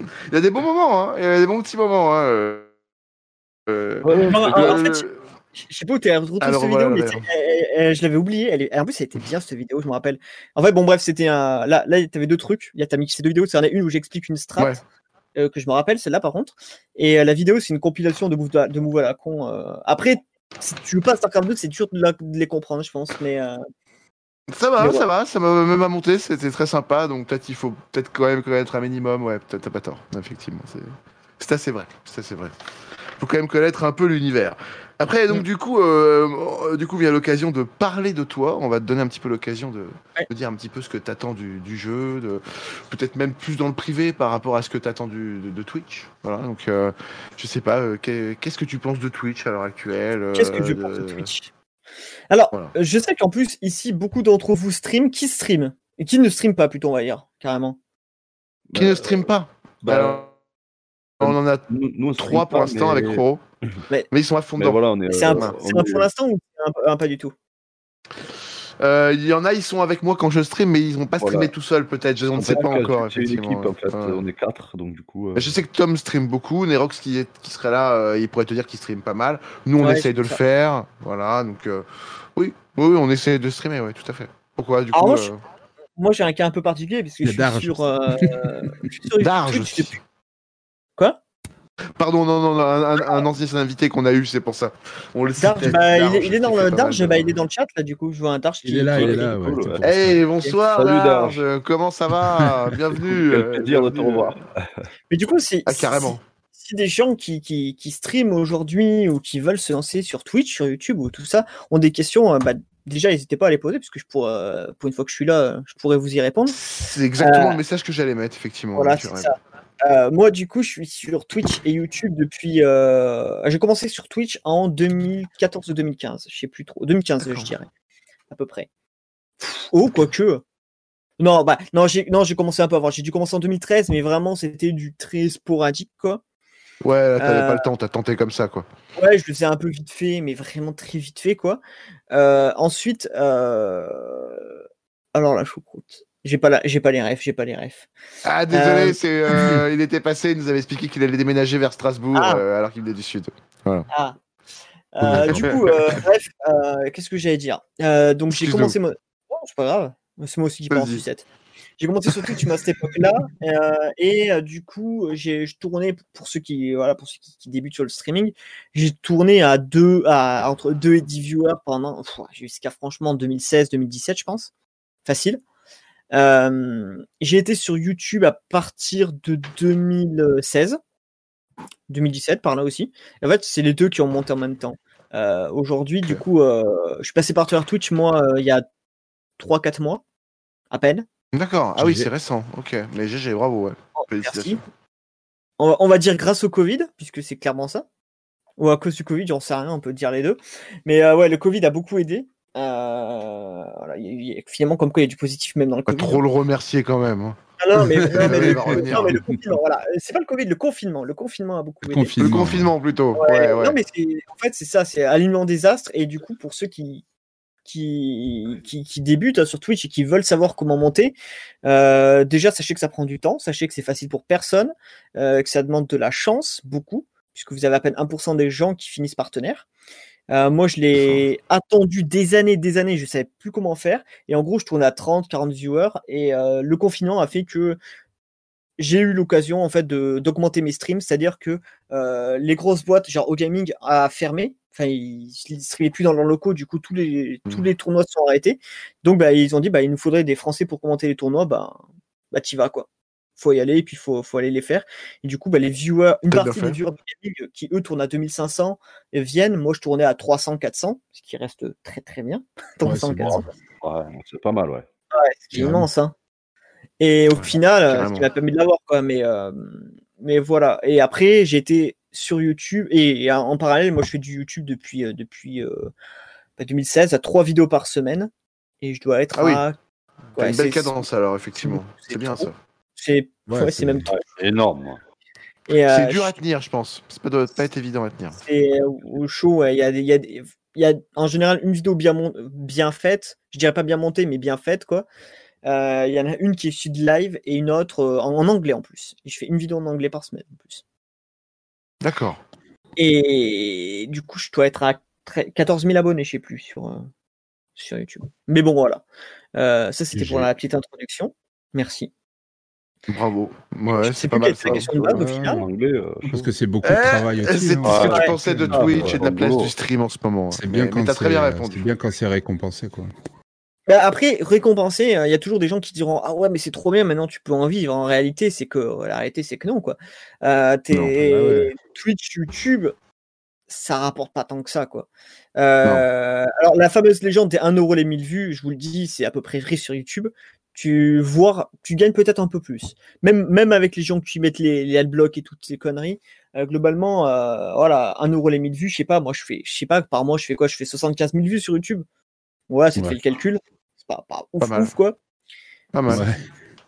S2: Il y a des bons moments, hein. Il y a des bons petits moments, hein. euh. Euh,
S5: Non, en- fait, Je sais pas où t'es retrouvé cette vidéo, mais euh, je l'avais oublié. Elle est... En plus, elle était bien cette vidéo, je me rappelle. En fait, bon, bref, c'était un. Là, là t'avais deux trucs. Il y a t'as mixé deux vidéos. C'est une où j'explique une strat
S2: Ouais.
S5: euh, que je me rappelle, celle-là par contre. Et euh, la vidéo, c'est une compilation de moves à, de moves à la con. euh. Après, si tu joues pas StarCraft 2, c'est dur de, la- de les comprendre, je pense. Mais
S2: Ça va,
S5: Mais
S2: ça
S5: ouais.
S2: va, ça m'a même à monter, c'était très sympa, donc peut-être il faut peut-être quand même connaître un minimum, ouais, peut-être t'as pas tort, effectivement, c'est c'est assez vrai, c'est assez vrai. Faut quand même connaître un peu l'univers. Après, donc
S5: Mm.
S2: du coup, euh, euh, du coup, vient l'occasion de parler de toi, on va te donner un petit peu l'occasion de,
S5: Ouais.
S2: de dire un petit peu ce que t'attends du, du jeu, de peut-être même plus dans le privé par rapport à ce que t'attends du- de, de Twitch. Voilà, donc euh, je sais pas, euh, qu'est- qu'est-ce que tu penses de Twitch à l'heure actuelle
S5: qu'est-ce que je
S2: euh,
S5: pense de Twitch? Alors,
S2: Voilà.
S5: euh, je sais qu'en plus, ici, beaucoup d'entre vous stream. Qui stream? Et qui ne stream pas, plutôt, on va dire, carrément?
S2: Qui ne stream pas?
S4: Bah,
S2: Alors, on en a
S4: nous, nous, on stream
S2: trois pour
S4: pas,
S2: l'instant
S4: mais-
S2: avec Roro. [laughs]
S5: Mais-
S2: Mais ils sont à fond dedans.
S4: voilà.
S5: C'est un,
S4: euh, on
S5: un
S4: est-
S5: pour l'instant ou un, un pas du tout?
S2: Euh, Il y en a, ils sont avec moi quand je stream, mais ils vont pas
S4: Voilà.
S2: tout seuls peut-être. Je ne sais pas encore.
S4: C'est une équipe en fait,
S2: ouais.
S4: on est quatre, donc du coup. euh,
S2: Je sais que Tom stream beaucoup, Nerox qui, est, qui serait là, euh, il pourrait te dire qu'il stream pas mal. Nous, on
S5: Ouais,
S2: essaye de le faire, voilà. Donc euh, oui, oui, oui, on essaie de streamer, ouais, tout à fait. Pourquoi du
S5: Alors,
S2: coup
S5: moi,
S2: euh,
S5: j'ai un cas un peu particulier, parce que je suis
S3: Darge
S5: sur. euh, [laughs] je suis sur
S2: Darge
S5: Twitch depuis-
S2: Pardon, non, non, non, un, un- un ancien invité qu'on a eu, c'est pour ça. On le
S5: Darge,
S2: citait,
S5: bah, il, est,
S2: Darge,
S5: il est dans
S2: qui
S5: le Darge, bah, il est dans le chat là du coup je vois un Darge
S3: Il est là,
S5: qui-
S3: il est
S5: qui-
S3: là.
S4: cool,
S3: ouais, ça.
S2: Hey, bonsoir
S4: Salut,
S2: Darge.
S4: Darge.
S2: comment ça va? [laughs] Bienvenue.
S4: Quel
S2: euh,
S4: plaisir de te revoir.
S5: Mais du coup c'est
S2: Ah, carrément.
S5: si, si des gens qui, qui, qui streament aujourd'hui ou qui veulent se lancer sur Twitch, sur YouTube ou tout ça ont des questions, euh, bah, déjà n'hésitez pas à les poser parce que je pourrais, euh, pour une fois que je suis là, je pourrais vous y répondre.
S2: C'est exactement
S5: Euh,
S2: le message que j'allais mettre, effectivement.
S5: Voilà, c'est ça. Euh, moi, du coup, je suis sur Twitch et YouTube depuis. euh, J'ai commencé sur Twitch en 2014 ou 2015, je sais plus trop. 2015, je dirais, à peu près. Oh, quoique. Non, bah, non, j'ai non, j'ai commencé un peu avant. J'ai dû commencer en 2013, mais vraiment, c'était du très sporadique, quoi.
S2: Ouais, là, t'avais
S5: Euh,
S2: pas le temps, t'as tenté comme ça, quoi.
S5: Ouais, je le faisais un peu vite fait, mais vraiment très vite fait, quoi. Euh, ensuite, euh... alors la choucroute. J'ai pas, la... j'ai pas les refs, j'ai pas les refs.
S2: Ah, désolé,
S5: Euh,
S2: c'est, euh, [laughs] il était passé, il nous avait expliqué qu'il allait déménager vers Strasbourg
S5: Ah.
S2: euh, alors qu'il venait du Sud.
S5: Ah. Du coup, bref, qu'est-ce que j'allais dire? Donc j'ai commencé. Mo... Oh, c'est pas grave. C'est moi aussi qui parle en sucette. j'ai commencé sur Twitch à cette époque-là. et du coup, j'ai je tournais pour ceux qui voilà pour ceux qui, qui débutent sur le streaming, j'ai tourné à deux à entre 2 et 10 viewers pendant jusqu'à franchement 2016-2017, je pense. Facile. Euh, j'ai été sur YouTube à partir de 2016. 2017 par là aussi. Et en fait, c'est les deux qui ont monté en même temps. Euh, Aujourd'hui, du coup, euh, je suis passé par Twitch, moi, euh, il y a 3-4 mois, à peine.
S2: D'accord. Ah oui, c'est récent. Ok. Mais GG, bravo, ouais.
S5: Oh,
S2: Félicitations.
S5: merci. On va, on va dire grâce au Covid, puisque c'est clairement ça. Ou à cause du Covid, j'en sais rien, on peut dire les deux. Mais euh, ouais, le Covid a beaucoup aidé. Euh, voilà, il y a- il y a- finalement, comme quoi il y a du positif même dans le
S2: Pas
S5: Covid.
S2: trop le remercier quand même. hein.
S5: Ah non, mais, [laughs] non, mais
S2: Il
S5: le,
S2: va revenir.
S5: non, mais le confinement, voilà. C'est pas le Covid, le confinement. Le confinement a beaucoup
S3: Le
S5: aidé.
S2: Le
S3: confinement.
S2: confinement plutôt.
S5: Ouais,
S2: Ouais, ouais.
S5: Non, mais en fait, c'est ça, c'est alignement des astres. Et du coup, pour ceux qui, qui, qui, qui débutent hein, sur Twitch et qui veulent savoir comment monter, euh, déjà, sachez que ça prend du temps, sachez que c'est facile pour personne, euh, que ça demande de la chance, beaucoup, puisque vous avez à peine 1% des gens qui finissent partenaires. Euh, moi, je l'ai attendu des années, des années, je savais plus comment faire. Et en gros, je tournais à 30, 40 viewers. Et euh, le confinement a fait que j'ai eu l'occasion en fait de d'augmenter mes streams, c'est-à-dire que euh, les grosses boîtes, genre O-Gaming, a fermé. Enfin, ils ne streamaient plus dans leurs locaux, du coup, tous les, tous
S2: Mhm.
S5: les tournois se sont arrêtés. Donc, bah, ils ont dit, bah, il nous faudrait des Français pour commenter les tournois. Bah, bah t'y vas, quoi. Faut y aller, et puis faut, faut aller les faire. Et du coup, bah, les viewers, une partie des viewers de gaming qui, eux, tournent à 2500 et viennent. Moi, je tournais à 300, 400, ce qui reste très, très bien. [laughs] 300,
S3: c'est bon.
S5: 400.
S4: Ouais, c'est pas mal, ouais.
S5: Ouais, c'est immense. Hein. Et au
S2: Ouais,
S5: final, euh, ce qui m'a permis de l'avoir, quoi. Mais, euh, mais voilà. Et après, j'ai été sur YouTube et, et en parallèle, moi, je fais du YouTube depuis, euh, depuis euh, bah, 2016 à trois vidéos par semaine. Et je dois être
S2: Ah
S5: à. Ouais,
S2: une belle cadence alors, effectivement.
S5: c'est
S2: C'est bien
S5: trop.
S2: ça.
S5: C'est
S3: Ouais,
S5: même trop.
S6: Énorme.
S5: Euh,
S2: C'est dur à tenir, je pense. Ça doit pas être évident à tenir.
S5: c'est euh, au show, ouais, il y a, des- il y, a, des- il y a en général une vidéo bien, mon- bien faite, je dirais pas bien montée, mais bien faite, quoi. Euh, Il y en a une qui est issue de live et une autre en, en anglais en plus. Et je fais une vidéo en anglais par semaine en plus.
S2: D'accord.
S5: Et du coup, je dois être à tre- 14 000 abonnés, je sais plus, sur, euh, sur YouTube. Mais bon, voilà. Euh, ça, c'était pour la petite introduction. Merci.
S2: Bravo. Ouais, c'est pas mal
S5: c'est question de base au
S3: Ouais,
S5: final.
S4: En anglais, euh,
S3: Parce que c'est beaucoup
S2: Eh,
S3: de travail aussi.
S2: C'est
S3: hein.
S2: ce que
S4: Ouais.
S2: tu pensais de
S4: Ah,
S2: Twitch
S4: ouais,
S2: et de la place du stream en ce moment.
S3: C'est bien quand
S2: t'as très bien
S3: c'est-
S2: répondu.
S3: C'est bien quand c'est récompensé, quoi.
S5: Bah, après, récompensé, euh, il y a toujours des gens qui diront Ah ouais, mais c'est trop bien, maintenant tu peux en vivre. En réalité, c'est que la réalité, c'est que non, quoi. Euh,
S3: Non, bah ouais.
S5: Twitch, YouTube, ça rapporte pas tant que ça, quoi. Euh, alors, la fameuse légende des 1 euro les 1000 vues, je vous le dis, c'est à peu près vrai sur YouTube. Tu vois, tu gagnes peut-être un peu plus. Même, même avec les gens qui mettent les, les adblocks et toutes ces conneries, euh, globalement, euh, voilà, 1 euro les 1000 vues, je sais pas, moi je fais, je sais pas, par mois je fais quoi? Je fais 75 000 vues sur YouTube. Ouais, ça te
S3: Ouais.
S5: fait le calcul. C'est pas, pas ouf,
S2: Pas mal.
S5: ouf, quoi.
S2: Pas mal.
S3: Ouais.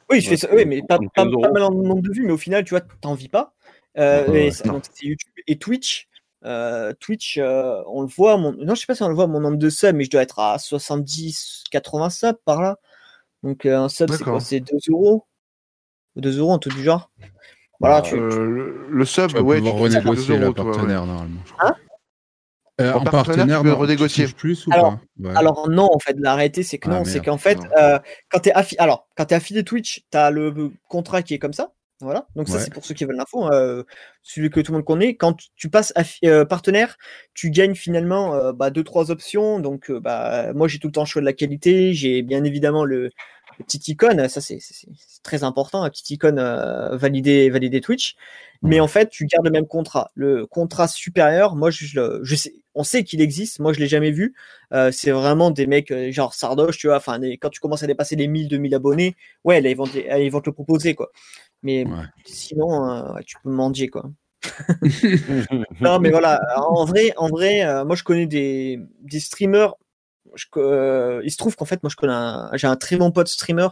S5: Oui, je fais ça,
S4: c'est
S5: oui, mais pas,
S4: 75
S5: pas, mal en nombre de vues, mais au final, tu vois, t'en vis pas. Euh, et donc c'est YouTube et Twitch. Euh, Twitch, euh, on le voit, mon... non, je sais pas si on le voit mon nombre de subs, mais je dois être à 70, 80 subs par là. Donc euh, un sub, c'est quoi. C'est 2 euros? 2 euros, un truc du genre? Voilà, tu,
S2: Euh, le, le sub,
S3: Tu vas
S2: ouais, tu
S3: renégocier
S2: 2
S3: la
S2: euros, toi, ouais.
S3: partenaire, normalement. je crois.
S5: Hein?
S3: Euh,
S2: En
S3: en
S2: partenaire,
S3: partenaire,
S2: tu peux
S3: non,
S2: renégocier.
S3: touches plus ou
S5: Alors-
S3: pas? Ouais.
S5: Alors non, en fait, la réalité, c'est que
S3: Ah,
S5: non, c'est qu'en fait, euh, quand t'es affi... alors quand t'es affilié Twitch, t'as le euh, contrat qui est comme ça, voilà. Donc ça,
S3: Ouais.
S5: c'est pour ceux qui veulent l'info, hein, euh, celui que tout le monde connaît. Quand tu- passes affi- euh, partenaire, tu gagnes finalement euh, bah, deux trois options. Donc euh, bah moi, j'ai tout le temps le choix de la qualité. J'ai bien évidemment le, le petit icône, ça c'est très important, un petit icône euh, validé validé Twitch. Mais en fait, tu gardes le même contrat. Le contrat supérieur, moi, je, je sais, on sait qu'il existe. Moi, je l'ai jamais vu. Euh, c'est vraiment des mecs euh, genre Sardoche, tu vois. Enfin, quand tu commences à dépasser les 1000, 2000 abonnés, ouais, là, ils vont, te, là, ils vont te le proposer, quoi. Mais
S3: Ouais.
S5: sinon, euh, ouais, tu peux mendier, quoi. [laughs] non, mais voilà. En vrai, en vrai, euh, moi, je connais des, des streamers. Je, euh, il se trouve qu'en fait, moi, je connais un, j'ai un très bon pote streamer.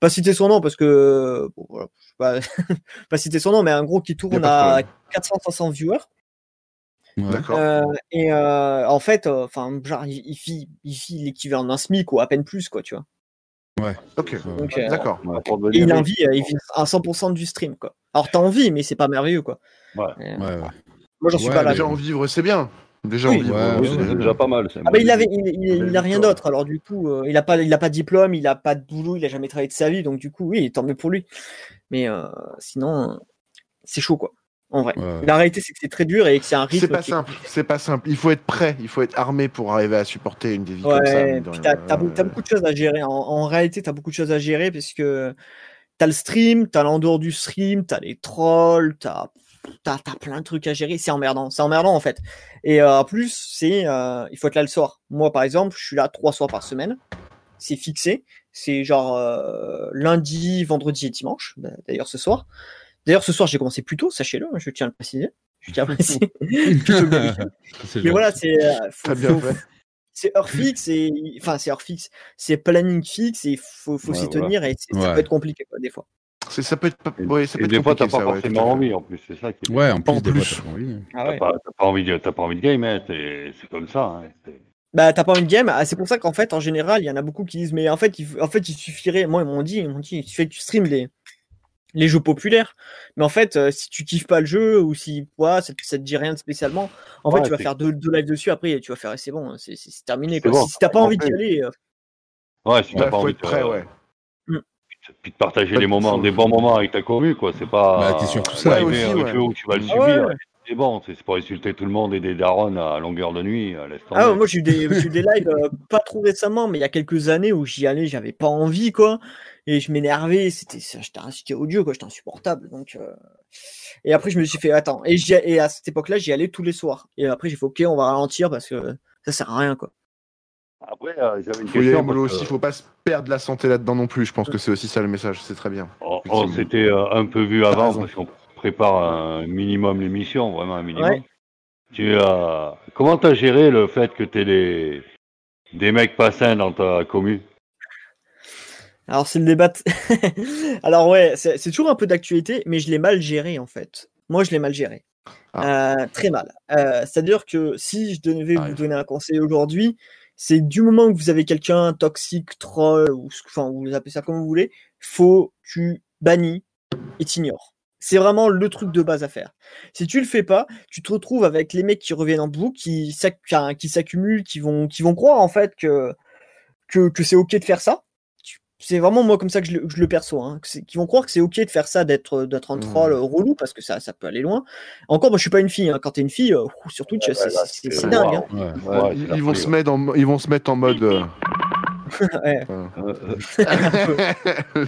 S5: Pas citer son nom parce que, bon, voilà, je sais pas, [laughs] pas citer son nom, mais un gros qui tourne à 400-500 viewers.
S2: D'accord.
S5: Euh, et euh, en fait, euh, enfin, genre, il, il vit, il vit l'équivalent d'un SMIC ou à peine plus, quoi, tu vois.
S2: Ok.
S3: Ouais.
S5: Donc, euh,
S2: D'accord.
S4: Ouais,
S5: et il envie, euh, il vit à 100% du stream, quoi. Alors, t'as envie, mais c'est pas merveilleux, quoi.
S6: Ouais.
S5: Euh,
S3: Ouais, ouais.
S5: Moi, j'en suis
S3: Ouais,
S5: pas là.
S2: Déjà en vivre, c'est bien. Déjà,
S5: Oui.
S2: on vit,
S3: Ouais,
S4: Oui,
S3: ouais,
S4: c'est
S3: ouais.
S4: déjà pas mal.
S5: Ah bah il avait, il, il- il a rien d'autre. Alors du coup, euh, il a pas, il a pas de diplôme, il a pas de boulot, il a jamais travaillé de sa vie, donc du coup, oui, tant mieux pour lui. Mais euh, sinon, c'est chaud quoi. En vrai.
S3: Ouais.
S5: La réalité, c'est que c'est très dur et que c'est un rythme.
S2: C'est pas
S5: qui
S2: simple, c'est pas simple. Il faut être prêt, il faut être armé pour arriver à supporter une dévie comme ça.
S5: Ouais, puis
S2: rien.
S5: t'as, beaucoup de choses à gérer. En, en réalité, t'as beaucoup de choses à gérer parce que t'as le stream, t'as l'en dehors du stream, t'as les trolls, t'as, t'as, t'as plein de trucs à gérer. C'est emmerdant, c'est emmerdant en fait. Et euh, en plus, c'est, euh, il faut être là le soir. Moi, par exemple, je suis là trois soirs par semaine. C'est fixé. C'est genre euh, lundi, vendredi et dimanche. Bah, D'ailleurs, ce soir. D'ailleurs, ce soir, j'ai commencé plus tôt, sachez-le, je tiens à le préciser. Je tiens à le préciser. [laughs] [laughs] Bien [laughs] Mais voilà, c'est. euh, c'est heure fixe et enfin c'est heure fixe, c'est planning fixe et faut faut s'y
S4: ouais.
S5: tenir et ça peut être compliqué quoi, des fois.
S2: C'est- Ça peut être, pas- ouais, ça peut
S6: et
S2: être
S6: des fois, t'as pas forcément envie en plus, c'est ça qui est.
S3: Ouais, en plus,
S2: En plus.
S3: t'as.
S5: Ah
S6: T'as pas, t'as pas envie de, t'as pas envie de game, hein, c'est c'est comme ça. hein,
S5: Bah t'as pas envie de game, ah, c'est pour ça qu'en fait en général il y en a beaucoup qui disent mais en fait il, en fait il suffirait, moi ils m'ont dit, ils m'ont dit il suffit que tu stream les les jeux populaires, mais en fait euh, si tu kiffes pas le jeu ou si ouais, ça, te- ça te dit rien de spécialement, en fait tu vas faire deux, deux lives dessus après et tu vas faire c'est bon, c'est c'est- c'est terminé
S6: C'est
S5: quoi.
S6: bon,
S5: si, si t'as pas
S6: en
S5: envie d'y aller, euh,
S6: Ouais, si t'as
S2: Ouais,
S6: pas envie
S2: être
S6: de,
S2: prêt,
S6: euh,
S2: ouais.
S6: puis de partager les moments, des bons moments avec ta commu, quoi. C'est pas.
S3: Bah, t'es ça.
S6: Ouais,
S2: Ouais,
S6: mais
S2: aussi,
S6: un jeu où tu vas le
S5: Ah
S6: subir.
S5: ouais.
S6: C'est bon, c'est pour insulter tout le monde et des darons à longueur de nuit. euh, laisse
S5: Ah, moi j'ai eu des, j'ai eu des [laughs] lives euh, pas trop récemment, mais il y a quelques années où j'y allais, j'avais pas envie quoi, et je m'énervais, c'était, j'étais j'étais odieux quoi, j'étais insupportable. Donc, euh, et après je me suis fait attends, et, à cette époque-là j'y allais tous les soirs, et après j'ai fait ok on va ralentir parce que ça sert à rien quoi.
S6: Après, euh, j'avais une question.
S2: mollo
S6: parce
S2: aussi,
S6: que,
S2: faut pas se perdre la santé là-dedans non plus. Je pense que c'est aussi ça le message, c'est très bien.
S6: on on s'était euh, un peu vu avant parce qu'on prépare un minimum l'émission, vraiment un minimum.
S5: Ouais.
S6: Tu as comment t'as géré le fait que t'aies des des mecs pas sains dans ta commu?
S5: Alors c'est le débat. [laughs] Alors ouais, c'est toujours un peu d'actualité, mais je l'ai mal géré en fait. Moi je l'ai mal géré. Euh, très mal. Euh, C'est-à-dire que si je devais vous
S2: Arrive.
S5: donner un conseil aujourd'hui, c'est du moment que vous avez quelqu'un toxique, troll, ou ce- enfin vous appelez ça comme vous voulez, faut tu bannis et t'ignores. C'est vraiment le truc de base à faire. Si tu le fais pas, tu te retrouves avec les mecs qui reviennent en boucle, qui s'accumulent, qui vont, qui vont croire en fait que que, que c'est ok de faire ça. C'est vraiment moi comme ça que je le, que je le perçois. Hein. Qui vont croire que c'est ok de faire ça, d'être d'être un
S2: Mmh.
S5: troll euh, relou parce que ça, ça peut aller loin. Encore, moi je suis pas une fille. Hein. Quand t'es une fille, euh, sur Twitch,
S6: Ouais,
S5: c'est
S6: ouais,
S5: dingue. hein.
S3: Ouais.
S2: Ouais,
S6: Ouais,
S2: ils, vont se
S6: ouais.
S2: mettre en, ils vont se mettre en mode. euh. [laughs]
S6: Euh,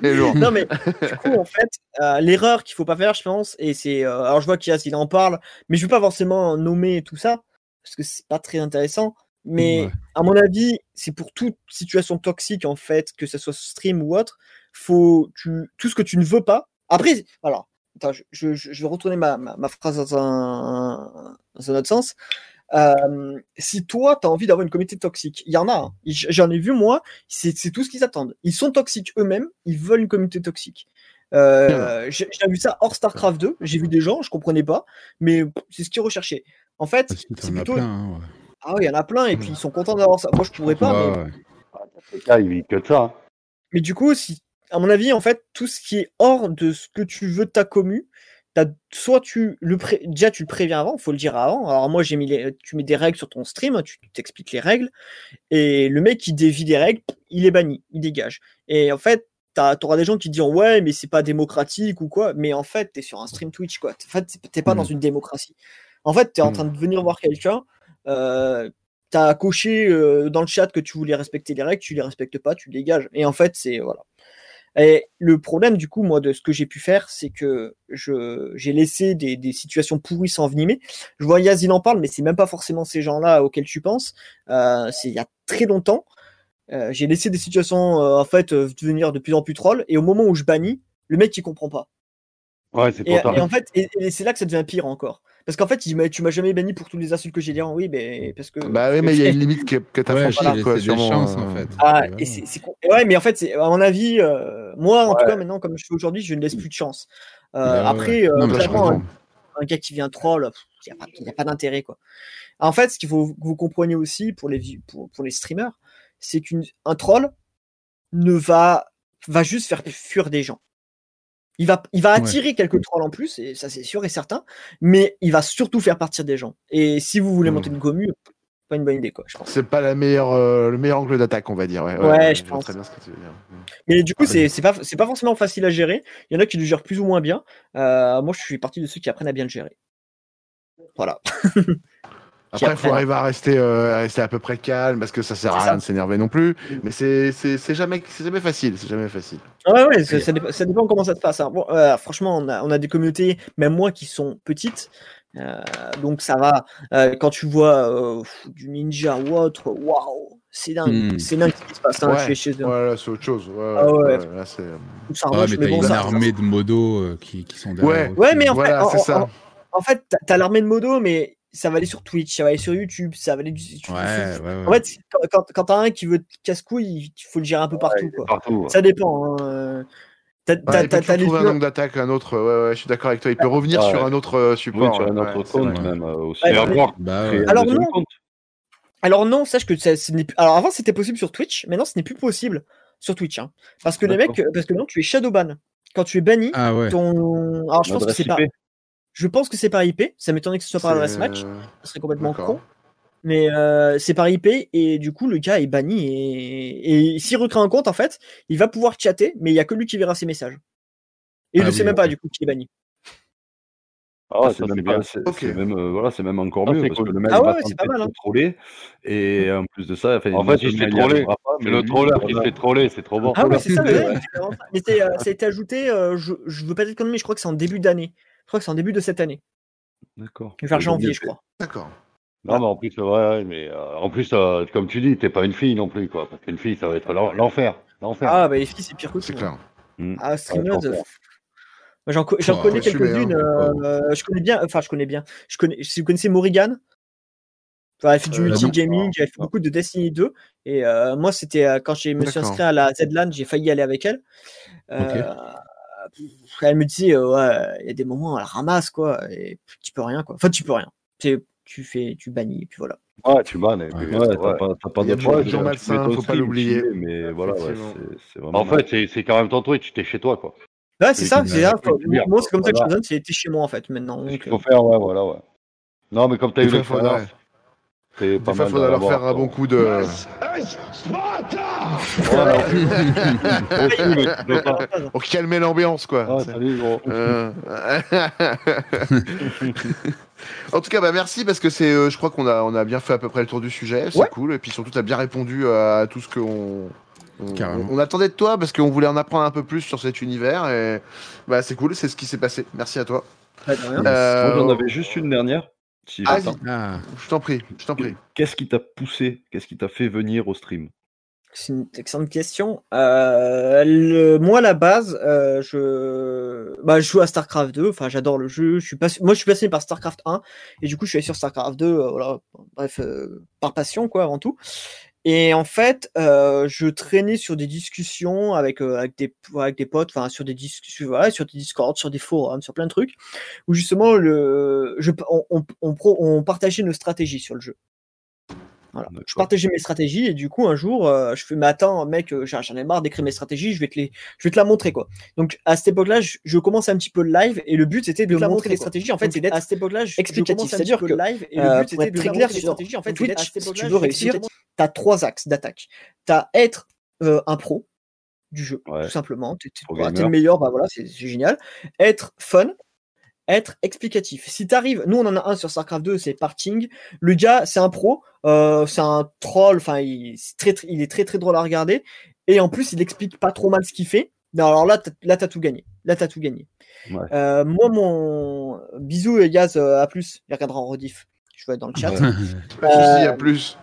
S6: euh.
S5: Non mais du coup en fait euh, l'erreur qu'il faut pas faire je pense et c'est euh, alors je vois qu'il il en parle mais je veux pas forcément nommer tout ça parce que c'est pas très intéressant mais
S3: Ouais.
S5: à mon avis c'est pour toute situation toxique en fait que ce soit stream ou autre faut tu tout ce que tu ne veux pas après alors attends, je, je, je vais retourner ma, ma, ma phrase dans un, dans un autre sens Euh, si toi, tu as envie d'avoir une communauté toxique, il y en a, hein. J'en ai vu moi, c'est tout ce qu'ils attendent. Ils sont toxiques eux-mêmes, ils veulent une communauté toxique. Euh, J'ai j'ai vu ça hors StarCraft 2, j'ai vu des gens, je comprenais pas, mais c'est ce qu'ils recherchaient. En fait, c'est plutôt.
S3: plein. hein, ouais.
S5: Ah oui, il y en a plein, et puis ils sont contents d'avoir ça. Moi, je pourrais pas, mais
S3: Ouais, ouais.
S6: gars, ils vivent que de ça. hein.
S5: Mais du coup, si, à mon avis, en fait, tout ce qui est hors de ce que tu veux de ta commu, t'as- soit tu le pré- déjà tu le préviens avant, faut le dire avant. Alors moi, j'ai mis les, tu mets des règles sur ton stream, tu t'expliques les règles, et le mec qui dévie des règles, il est banni, il dégage. Et en fait, t'as- t'auras des gens qui diront ouais, mais c'est pas démocratique ou quoi. Mais en fait, t'es sur un stream Twitch, quoi. En fait, t'es- pas dans
S3: Mhm.
S5: une démocratie. En fait, t'es en
S2: Mhm.
S5: train de venir voir quelqu'un. Euh, T'as coché euh, dans le chat que tu voulais respecter les règles, tu les respectes pas, tu dégages. Et en fait, c'est voilà. Et le problème, du coup, moi, de ce que j'ai pu faire, c'est que je j'ai laissé des, des situations pourries s'envenimer. Je vois Yaz, il en parle, mais c'est même pas forcément ces gens-là auxquels tu penses. Euh, c'est il y a très longtemps. Euh, j'ai laissé des situations, euh, en fait, devenir de plus en plus troll. Et au moment où je bannis, le mec, il comprend pas.
S6: Ouais, c'est
S5: Et, et en fait, et, et c'est là que ça devient pire encore. Parce qu'en fait, tu m'as jamais banni pour tous les insultes que j'ai dit. Oui, mais parce que.
S2: Bah oui, mais il y a une limite que, que t'as
S3: Ouais,
S2: franchie,
S3: j'ai
S2: quoi,
S3: des chances,
S2: euh,
S3: en fait.
S5: Ah,
S3: Et
S5: et ouais, mais en fait, à mon avis, euh, moi, en tout cas, maintenant, comme je fais aujourd'hui, je ne laisse plus de chance. Euh,
S3: Bah ouais,
S5: après, euh,
S3: Non, mais je
S5: clairement, un, un gars qui vient troll, il n'y a, pas- pas d'intérêt, quoi. En fait, ce qu'il faut que vous compreniez aussi pour les, pour les streamers, c'est qu'un troll ne va, va juste faire fuir des gens. Il va, il va
S3: Ouais.
S5: attirer quelques trolls en plus, et ça c'est sûr et certain, mais il va surtout faire partir des gens. Et si vous voulez
S2: Mm.
S5: monter une commu, pas une bonne idée, quoi, je pense.
S2: C'est pas la meilleure, euh, le meilleur angle d'attaque, on va dire. Ouais,
S5: Ouais, je pense.
S2: très bien ce que tu veux dire.
S5: Mais du coup,
S2: Ah,
S5: c'est pas, c'est pas forcément facile à gérer. Il y en a qui le gèrent plus ou moins bien. Euh, moi, je suis partie de ceux qui apprennent à bien le gérer. Voilà. [laughs]
S2: Après, il faut arriver à rester, euh, à rester à peu près calme parce que ça sert à rien
S5: ça.
S2: de s'énerver non plus. Mais c'est c'est- c'est jamais, c'est jamais facile. C'est jamais facile.
S5: Ouais, ouais, ça, ça dépend, ça dépend comment ça se passe. hein. Bon, euh, franchement, on a, on a des communautés, même moi, qui sont petites. Euh, donc ça va. Euh, quand tu vois euh, du ninja ou autre, waouh, c'est dingue.
S3: Hmm.
S5: C'est dingue ce qui se passe hein,
S2: Ouais,
S5: chez, chez eux.
S2: Ouais, là, c'est autre chose. Ouais,
S5: Ah ouais.
S2: ouais, là, c'est-
S3: Ah, mais t'as
S5: bon,
S3: une
S5: ça-
S3: armée de modos euh, qui, qui sont derrière.
S2: Ouais.
S5: Ouais, mais en
S2: Voilà,
S5: fait, en, en- en fait, t'as- l'armée de modo, mais ça va aller sur Twitch, ça va aller sur YouTube, ça va aller. tu-
S3: Ouais,
S5: faut-
S3: ouais, ouais.
S5: En fait, quand, t'as un qui veut te casse-couille, il faut le gérer un peu partout. Quoi.
S6: Partout.
S5: Ça dépend. hein, euh, T'as
S2: Ouais,
S5: t'as- les
S2: un angle d'attaque, un autre. Ouais, ouais, je suis d'accord avec toi. Il peut revenir sur un autre euh,
S4: Oui,
S2: support.
S4: sur un autre compte même euh, aussi.
S5: Mais-
S3: Bah,
S5: Alors
S4: deuxième
S5: non. Alors non, sache que ça, ce n'est plus- Alors avant c'était possible sur Twitch, maintenant ce n'est plus possible sur Twitch. hein. Parce que les mecs, parce que non, tu es shadowban. Quand tu es banni,
S3: Ah ouais.
S5: ton. Alors je pense que c'est pas. Je pense que c'est par IP. Ça m'étonnerait que ce soit par adresse match. Ce serait complètement con. Mais euh, c'est par IP et du coup le gars est banni et, et s'il recrée un compte en fait, il va pouvoir chatter, mais il y a que lui qui verra ses messages. Et il
S3: Ah
S5: ne
S3: oui,
S5: sait même pas du coup qu'il est banni.
S4: Ah,
S6: Ah,
S4: c'est même, pas-
S6: bien.
S4: c'est-
S2: Ok.
S4: c'est même, euh, voilà, c'est même encore
S6: Ah,
S4: mieux parce
S6: cool.
S4: que le mec
S5: Ah
S4: va
S5: ouais,
S4: tenter
S5: mal, hein.
S4: troller et en plus de ça, enfin,
S6: En fait, il se fait troller. c'est
S4: mais
S6: le troller
S4: il
S6: qui se fait troller, c'est trop bon.
S5: Ah ouais, c'est ça. [laughs] Mais c'est, euh, ça a été ajouté, je, je veux pas de conneries, mais je crois que c'est en début d'année. Je crois que c'est en début de cette année.
S4: D'accord.
S5: Vers janvier, je crois.
S2: D'accord.
S6: Non, mais en plus, c'est vrai, mais euh, en plus, euh, comme tu dis, t'es pas une fille non plus, quoi. Parce qu'une fille, ça va être l'en- l'enfer. L'enfer.
S5: Ah bah les filles c'est pire que tout.
S2: C'est clair.
S4: Mm.
S5: Ah, streameuse,
S4: Ouais,
S5: euh, j'en, co- j'en connais quelques-unes.
S2: hein,
S5: euh, je connais bien, enfin, je connais bien. Je connais, si vous connaissez Morrigan, enfin, elle fait du
S2: Euh,
S5: multi-gaming, elle fait beaucoup de Destiny 2. Et euh, moi, c'était quand je me suis inscrit à la Z-Lan, j'ai failli aller avec elle. Euh, Elle me disait, euh, ouais, il y a des moments, elle ramasse, quoi, et tu peux rien, quoi. Enfin, tu peux rien. Tu, tu fais, tu bannis, et puis voilà.
S6: Ouais, tu bannes. et puis,
S4: Ouais,
S6: ouais.
S4: t'as pas, t'as pas
S2: Il y a
S4: d'autre choix. tu
S2: faut pas l'oublier.
S4: tu Mais voilà, ouais, c'est- vraiment.
S6: En fait, c'est- c'est quand même ton Twitch, t'es chez toi, quoi.
S5: Ouais, c'est ça,
S6: tu
S5: c'est ça.
S6: tu
S5: Moi, c'est comme ça que je
S6: voilà.
S5: raisonne, c'est t'es chez moi, en fait, maintenant. Euh,
S6: faut faire, ouais, voilà, ouais. Non, mais comme t'as eu l'expérience, c'est
S2: Des
S6: pas
S2: fois, il faudra leur faire un bon coup de.
S6: Ouais. [laughs]
S2: Pour calmer l'ambiance, quoi.
S6: Ah, salut, gros.
S2: Euh, [laughs] en tout cas, bah merci parce que c'est, euh, je crois qu'on a, on a bien fait à peu près le tour du sujet. C'est
S5: Ouais.
S2: cool. Et puis surtout, tu as bien répondu à tout ce qu'on on, on attendait de toi parce qu'on voulait en apprendre un peu plus sur cet univers. Et bah c'est cool, c'est ce qui s'est passé. Merci à toi.
S5: rien.
S2: Euh,
S4: j'en avais juste une dernière. Si
S2: Ah.
S3: Ah,
S2: Je t'en prie, je t'en prie.
S4: Qu'est-ce qui t'a poussé? Qu'est-ce qui t'a fait venir au stream?
S5: C'est une excellente question. Euh, le, moi, à la base, euh, je, bah, je joue à StarCraft 2. Enfin, j'adore le jeu. Je suis pas, moi, je suis passionné par StarCraft 1. Et du coup, je suis allé sur StarCraft 2. euh, voilà. Bref, euh, par passion, quoi, avant tout. Et en fait, euh, je traînais sur des discussions avec, euh, avec, des, avec des potes, enfin, sur des discussions, sur des sur des forums, sur plein de trucs, où justement, le, je, on, on, on partageait nos stratégies sur le jeu. Voilà. Je partageais mes stratégies et du coup un jour euh, je fais mais attends mec euh, j'en ai marre d'écrire mes stratégies je vais te les je vais te la montrer quoi. Donc à cette époque là je, je commence un petit peu le live et le but c'était de
S7: te la
S5: montrer
S7: montrer,
S5: les stratégies. En fait c'est d'être
S7: à cette époque-là, je- je
S5: explicatif. c'est-à-dire que
S7: le live, et le
S5: euh,
S7: but, c'était de
S5: très clair
S7: montrer les stratégies. En fait,
S5: Twitch
S7: à cette
S5: si
S7: époque-là,
S5: tu
S7: je
S5: veux réussir tu as trois axes d'attaque. Tu as être euh, un pro du jeu
S4: Ouais.
S5: tout simplement. Tu es, le meilleur bah voilà c'est génial. Être fun être explicatif. Si t'arrives, nous on en a un sur StarCraft 2, c'est Parting. Le gars, c'est un pro, euh, c'est un troll, enfin il, c'est très, très- il est très très drôle à regarder. Et en plus, il explique pas trop mal ce qu'il fait. Non, alors là, t'as- là t'as tout gagné. Là t'as tout gagné.
S4: Ouais.
S5: Euh, moi, mon bisous et Yaz euh, à plus. Il regardera en rediff. Je vais être dans le chat.
S4: Ouais.
S2: Pas de soucis, à plus.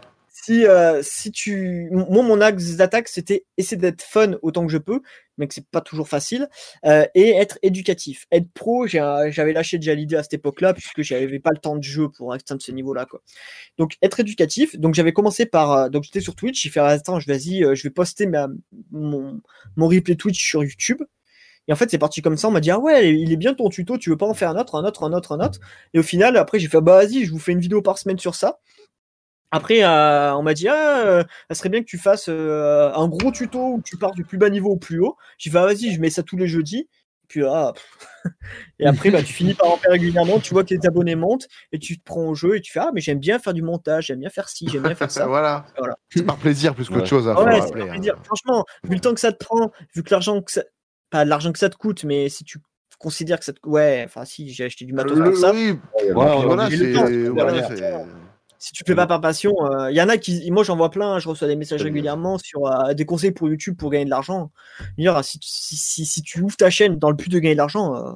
S5: Si, euh, si tu. Moi, mon axe d'attaque, c'était essayer d'être fun autant que je peux, mais que c'est pas toujours facile, euh, et être éducatif. Être pro, j'avais lâché déjà l'idée à cette époque-là, puisque j'avais pas le temps de jeu pour atteindre ce niveau-là, quoi. Donc, être éducatif. Donc, j'avais commencé par. euh, donc, j'étais sur Twitch, j'ai fait Attends, je- vas-y, je vais poster ma, mon, mon replay Twitch sur YouTube. Et en fait, c'est parti comme ça. On m'a dit, ah ouais, il est bien ton tuto, tu veux pas en faire un autre, un autre, un autre, un autre? Et au final, après, j'ai fait, bah vas-y, je vous fais une vidéo par semaine sur ça. Après, euh, on m'a dit, ah, euh, ça serait bien que tu fasses euh, un gros tuto où tu pars du plus bas niveau au plus haut. J'ai fait, ah, vas-y, je mets ça tous les jeudis. Puis ah, [laughs] et après, bah, tu finis par en faire régulièrement. Tu vois que les abonnés montent et tu te prends au jeu et tu fais ah, mais j'aime bien faire du montage, j'aime bien faire ci, j'aime bien faire [laughs] ça.
S2: voilà.
S5: Voilà.
S2: C'est par plaisir plus qu'autre
S4: Ouais.
S2: chose. hein,
S5: Ah
S2: faut
S5: ouais, c'est pas
S2: hein.
S5: plaisir. Franchement, vu le temps que ça te prend, vu que l'argent que ça. Pas l'argent que ça te coûte, mais si tu considères que ça te. Ouais, enfin, si, j'ai acheté du matos
S2: Le-
S5: pour ça.
S2: oui, voilà, c'est
S5: Si tu le fais pas par passion, il y en a qui. Moi, j'en vois plein, je reçois des messages régulièrement sur euh, des conseils pour YouTube pour gagner de l'argent. Dire, Si, si, si, si tu ouvres ta chaîne dans le but de gagner de l'argent, euh,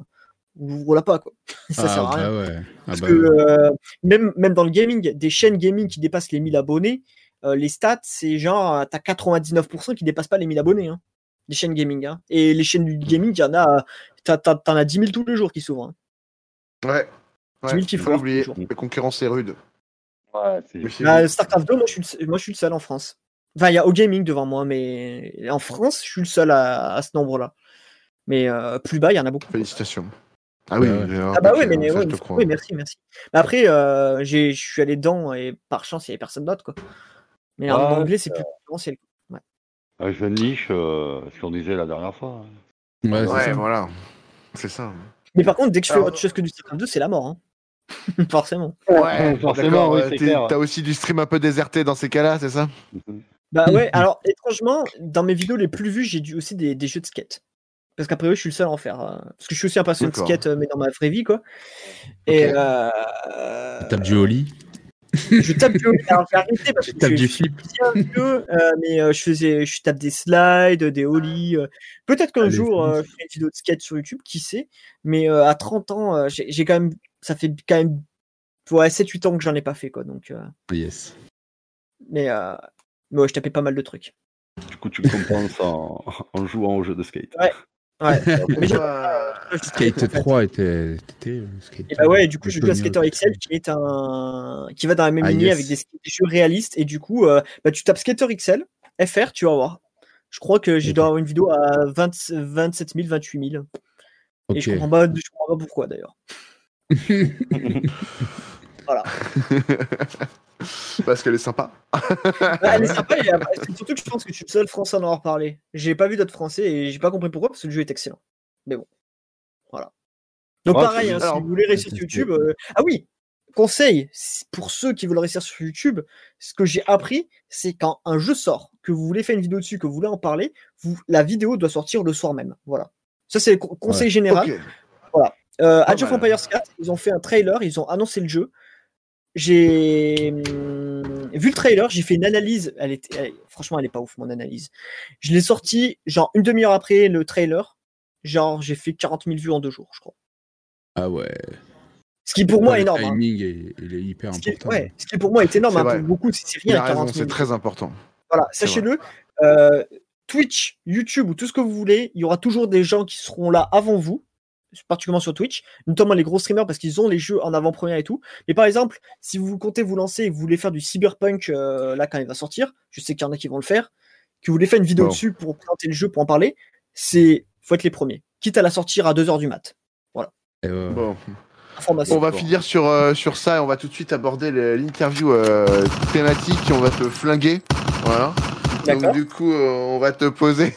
S5: ouvre-la pas, quoi. [laughs] ça
S3: ah,
S5: sert à rien.
S3: bah ouais. Ah
S5: Parce
S3: bah
S5: que
S3: ouais.
S5: euh, même, même dans le gaming, des chaînes gaming qui dépassent les 1000 abonnés, euh, les stats, c'est genre, euh, t'as 99% qui dépassent pas les 1000 abonnés. Hein, des chaînes gaming. Hein. Et les chaînes du gaming, il y en a, euh, t'en as 10 000 tous les jours qui s'ouvrent. hein.
S2: Ouais.
S5: Tu
S2: Ouais,
S5: mets le kiff
S2: faut oublier. La concurrence est rude.
S6: Ouais, c'est-
S2: c'est-
S5: Bah, StarCraft 2, moi je, suis le, moi je suis le seul en France. Enfin, il y a au gaming devant moi, mais en France, je suis le seul à, à ce nombre-là. Mais euh, plus bas, il y en a beaucoup.
S2: Félicitations. Ah oui,
S3: Ouais, ouais.
S2: j'ai un
S5: Ah bah
S2: peu
S5: oui, mais
S2: ça,
S5: ouais,
S2: je te
S5: mais-
S2: crois.
S5: oui, merci, merci. Mais après, euh, j'ai- je suis allé dedans et par chance, il n'y avait personne d'autre. quoi. Mais en
S6: Ouais,
S5: anglais, c'est plus concurrentiel.
S6: un jeune niche, euh, ce qu'on disait la dernière fois. hein.
S3: Ouais, c'est
S2: Ouais, voilà. C'est ça.
S5: Mais par contre, dès que je fais
S2: Alors-
S5: autre chose que du StarCraft 2, c'est la mort. hein. [laughs] Forcément.
S2: Ouais,
S6: forcément, oui,
S2: euh. T'as aussi du stream un peu déserté dans ces cas-là, c'est ça?
S5: Bah ouais, alors étrangement, dans mes vidéos les plus vues, j'ai dû aussi des, des jeux de skate. Parce qu'après, je suis le seul à en faire. euh, Parce que je suis aussi un passionné de skate, euh, mais dans ma vraie vie, quoi. Et
S2: Ok.
S5: euh,
S3: Tu tapes du holly,
S5: je tape du Alors, j'ai arrêté parce que je,
S3: du
S5: je suis
S3: flip.
S5: bien vieux, euh, mais euh, je faisais, je tape des slides, des ollies. euh. Peut-être qu'un jour, euh, je ferai une vidéo de skate sur YouTube, qui sait. Mais euh, à 30 ans, euh, j'ai j'ai quand même, ça fait quand même ouais, 7-8 ans que j'en ai pas fait, quoi. Donc, euh,
S3: Yes.
S5: mais, euh, mais ouais, je tapais pas mal de trucs.
S4: Du coup, tu compenses en, [laughs] en jouant au jeu de skate.
S5: Ouais. [laughs] mais j'ai-
S2: Ouais.
S3: Skate 3 était. était, euh, Skate
S5: Et bah ouais, du coup, je joue à. Skater XL qui est un qui va dans la même
S3: Ah,
S5: lignée
S3: yes.
S5: avec des, jeux réalistes et du coup, euh, bah, tu tapes Skater XL FR, tu vas voir. Je crois que j'ai dois avoir une vidéo à 20 27 000, 28 000. Et je comprends pas, je comprends pas pourquoi d'ailleurs. [laughs] Voilà. [laughs]
S2: Parce qu'elle est sympa.
S5: Elle est [laughs] sympa et après, c'est surtout que je pense que je suis le seul français à en avoir parlé. J'ai pas vu d'autres français et j'ai pas compris pourquoi parce que le jeu est excellent. Mais bon. Voilà. Donc
S6: Ouais,
S5: pareil, hein, si vous voulez réussir sur YouTube. euh, Ah oui, conseil pour ceux qui veulent réussir sur YouTube, ce que j'ai appris, c'est quand un jeu sort, que vous voulez faire une vidéo dessus, que vous voulez en parler, vous, la vidéo doit sortir le soir même. Voilà. Ça, c'est le co- conseil général. Euh, Age of. Empires 4, ils ont fait un trailer, ils ont annoncé le jeu. J'ai hum, vu le trailer, j'ai fait une analyse. Elle était, elle- franchement, elle est pas ouf mon analyse. Je l'ai sorti genre une demi-heure après le trailer. Genre, j'ai fait 40 000 vues en deux jours, je crois.
S3: Ah ouais.
S5: Ce qui pour moi est
S3: le
S5: énorme. hein.
S3: timing est, il est hyper
S5: Ce qui, est-
S3: important.
S5: ouais, ce qui pour moi est énorme.
S2: C'est
S5: hein. Pour beaucoup, c'est c'est
S2: Il
S5: rien.
S2: a raison,
S5: 40 000.
S2: c'est très important.
S5: Voilà, sachez-le. euh, Twitch, YouTube ou tout ce que vous voulez, il y aura toujours des gens qui seront là avant vous, particulièrement sur Twitch, notamment les gros streamers parce qu'ils ont les jeux en avant-première et tout. Mais par exemple, si vous comptez vous lancer et que vous voulez faire du cyberpunk euh, là quand il va sortir, je sais qu'il y en a qui vont le faire, que vous voulez faire une vidéo dessus pour présenter le jeu, pour en parler, c'est faut être les premiers. Quitte à la sortir à 2h du mat.
S3: Et, euh,
S2: Bon. On va finir sur, euh, sur ça et on va tout de suite aborder l'interview euh, thématique et on va te flinguer. Voilà. Donc
S5: D'accord.
S2: du coup, euh, on va te poser.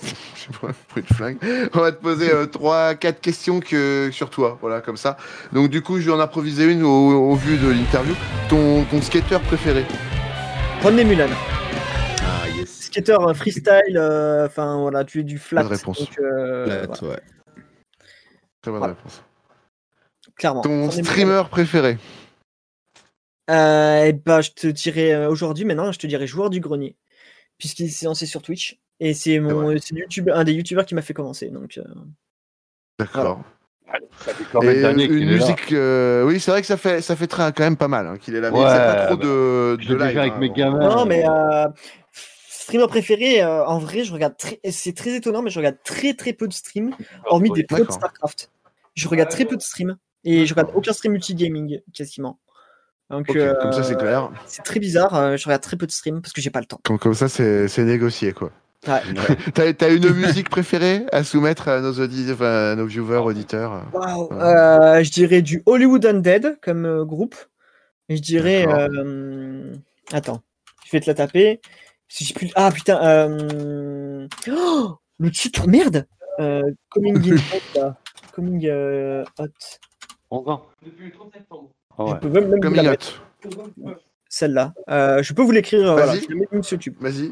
S2: Pas, de [laughs] flingue. On va te poser euh, trois, quatre questions que sur toi, voilà, comme ça. Donc du coup, je vais en improviser une au, au vu de l'interview. Ton, ton skater préféré?
S5: René Mulan.
S3: Ah yes.
S5: Skater euh, freestyle, euh, enfin voilà, tu es du flat.
S2: Bonne réponse.
S5: donc, euh,
S3: Flat,
S5: voilà,
S3: ouais.
S2: Très bonne
S5: Voilà.
S2: réponse.
S5: clairement.
S2: Ton streamer préféré?
S5: Euh, eh ben, je te dirais euh, aujourd'hui, maintenant, je te dirais joueur du grenier, puisqu'il s'est lancé sur Twitch. Et c'est mon, le YouTube- un des youtubeurs qui m'a fait commencer. Donc, euh,
S2: D'accord.
S6: Ça fait combien
S2: Et
S6: d'années
S2: une musique, euh, oui, c'est vrai que ça fait ça fait très, quand même pas mal hein, qu'il est là. Mais
S6: Ouais,
S2: pas trop
S6: bah,
S2: de,
S6: je
S2: de live.
S6: avec
S2: hein,
S6: mes gamins.
S5: non, mais euh, streamer préféré, euh, en vrai, je regarde très, c'est très étonnant, mais je regarde très très peu de streams, hormis des pros de
S2: D'accord.
S5: Starcraft. Je regarde très peu de streams et je regarde aucun stream multigaming quasiment. Donc,
S2: Ok, comme ça c'est
S5: euh,
S2: clair.
S5: C'est très bizarre. euh, je regarde très peu de streams parce que j'ai pas le temps.
S2: Comme, comme ça c'est c'est négocié quoi.
S5: Ouais. [laughs]
S2: T'as t'as une musique préférée à soumettre à nos auditeurs, enfin, à nos viewers, auditeurs?
S5: Waouh.
S2: Ouais.
S5: Euh, je dirais du Hollywood Undead comme euh, groupe. Je dirais. Euh, Attends, je vais te la taper. Si j'ai plus... Ah putain. euh, oh, le titre, merde euh, Coming in [laughs] Hot, là. Coming euh, Hot.
S6: 11 ans. Ah
S5: Je
S6: ouais.
S5: peux même, même vous
S2: Comme
S5: la
S2: il
S5: mettre, celle-là. Euh, je peux vous l'écrire. euh, voilà,
S2: Vas-y.
S5: je la mets sur YouTube.
S2: Vas-y.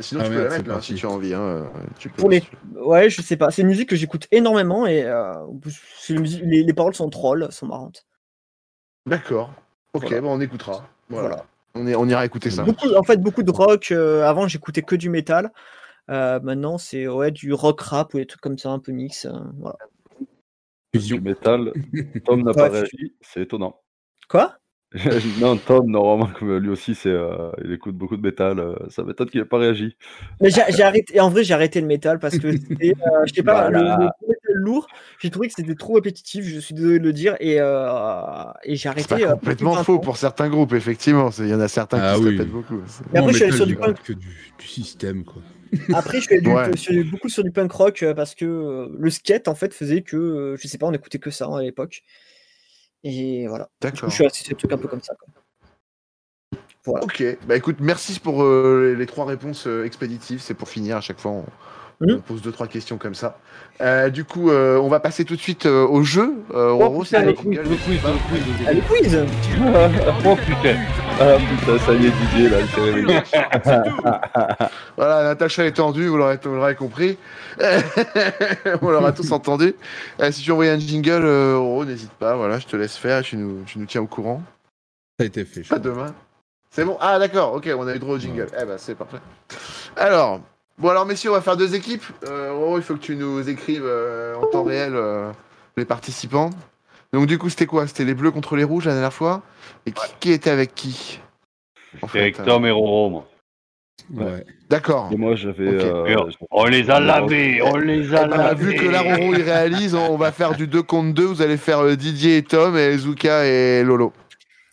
S2: Sinon,
S3: Ah,
S2: tu peux la
S3: c'est
S2: mettre là, si tu as envie. Hein. Tu peux.
S5: Pour les... Ouais, je sais pas. C'est une musique que j'écoute énormément et euh, c'est une musique- les, les paroles sont trolls, sont marrantes.
S2: D'accord. Ok,
S5: Voilà.
S2: bon, on écoutera. Voilà.
S5: Voilà.
S2: On, est, on ira écouter ça.
S5: Beaucoup, en fait, beaucoup de rock. euh, avant, j'écoutais que du métal. Euh, maintenant, c'est ouais, du rock rap ou des trucs comme ça, un peu mix. euh, voilà.
S4: Du métal. [laughs] Tom n'a pas réagi, c'est étonnant.
S5: Quoi? [laughs]
S4: non, Tom, normalement, comme lui aussi, c'est, euh, il écoute beaucoup de métal. euh, ça m'étonne qu'il n'ait pas réagi.
S5: Mais j'ai j'ai arrêté. En vrai, j'ai arrêté le métal parce que [laughs] c'était, euh, je sais pas, le, le métal lourd. J'ai trouvé que c'était trop répétitif. Je suis désolé de le dire et, euh, et j'ai
S2: C'est
S5: arrêté. euh,
S2: complètement faux pour certains groupes, effectivement. C'est- Il y en a certains
S3: Ah
S2: qui se répètent beaucoup. C'est-
S5: Mais après, je suis allé sur du punk.
S3: que du, du système, quoi.
S5: Après, je suis allé du-
S2: Ouais.
S5: sur- beaucoup sur du punk rock euh, parce que euh, le skate en fait faisait que, euh, je sais pas, on écoutait que ça hein, à l'époque. Et voilà.
S2: D'accord.
S5: je suis sur des trucs un peu comme ça. quoi. Voilà.
S2: Ok, bah écoute, merci pour euh, les, les trois réponses euh, expéditives. C'est pour finir, à chaque fois on,
S5: Mhm.
S2: on pose deux trois questions comme ça. Euh, du coup, euh, on va passer tout de suite euh, au jeu. Euh,
S6: Oh putain, le quiz, le quiz, le quiz. le
S5: Allez, quiz
S6: quiz. [laughs] Oh putain.
S4: Ah putain, ça y est, Didier, là, il s'est réveillé. [laughs]
S2: Voilà, Natacha est tendue, vous l'aurez, vous l'aurez compris. [laughs] on l'aura tous entendu. Euh, si tu envoyer un jingle, euh, Roro, n'hésite pas. Voilà, je te laisse faire. Tu nous, tu nous tiens au courant.
S3: Ça a été fait. je
S2: Pas
S3: crois.
S2: demain. C'est bon Ah d'accord, ok, on a eu droit au jingle. Eh ben c'est parfait. Alors, bon alors messieurs, on va faire deux équipes. Euh, Roro, il faut que tu nous écrives euh, en temps réel euh, les participants. Donc du coup, c'était quoi? C'était les bleus contre les rouges la dernière fois? Et qui, qui était avec qui? En
S6: avec
S2: fait, euh,
S6: Tom et Roro, moi.
S3: Ouais.
S2: D'accord.
S4: Et moi, j'avais. Euh,
S6: On les a lavés, on les a
S2: Eh ben,
S6: lavés.
S2: vu que là Roro il réalise, on va faire du 2 contre 2. Vous allez faire euh, Didier et Tom et Zuka et Lolo.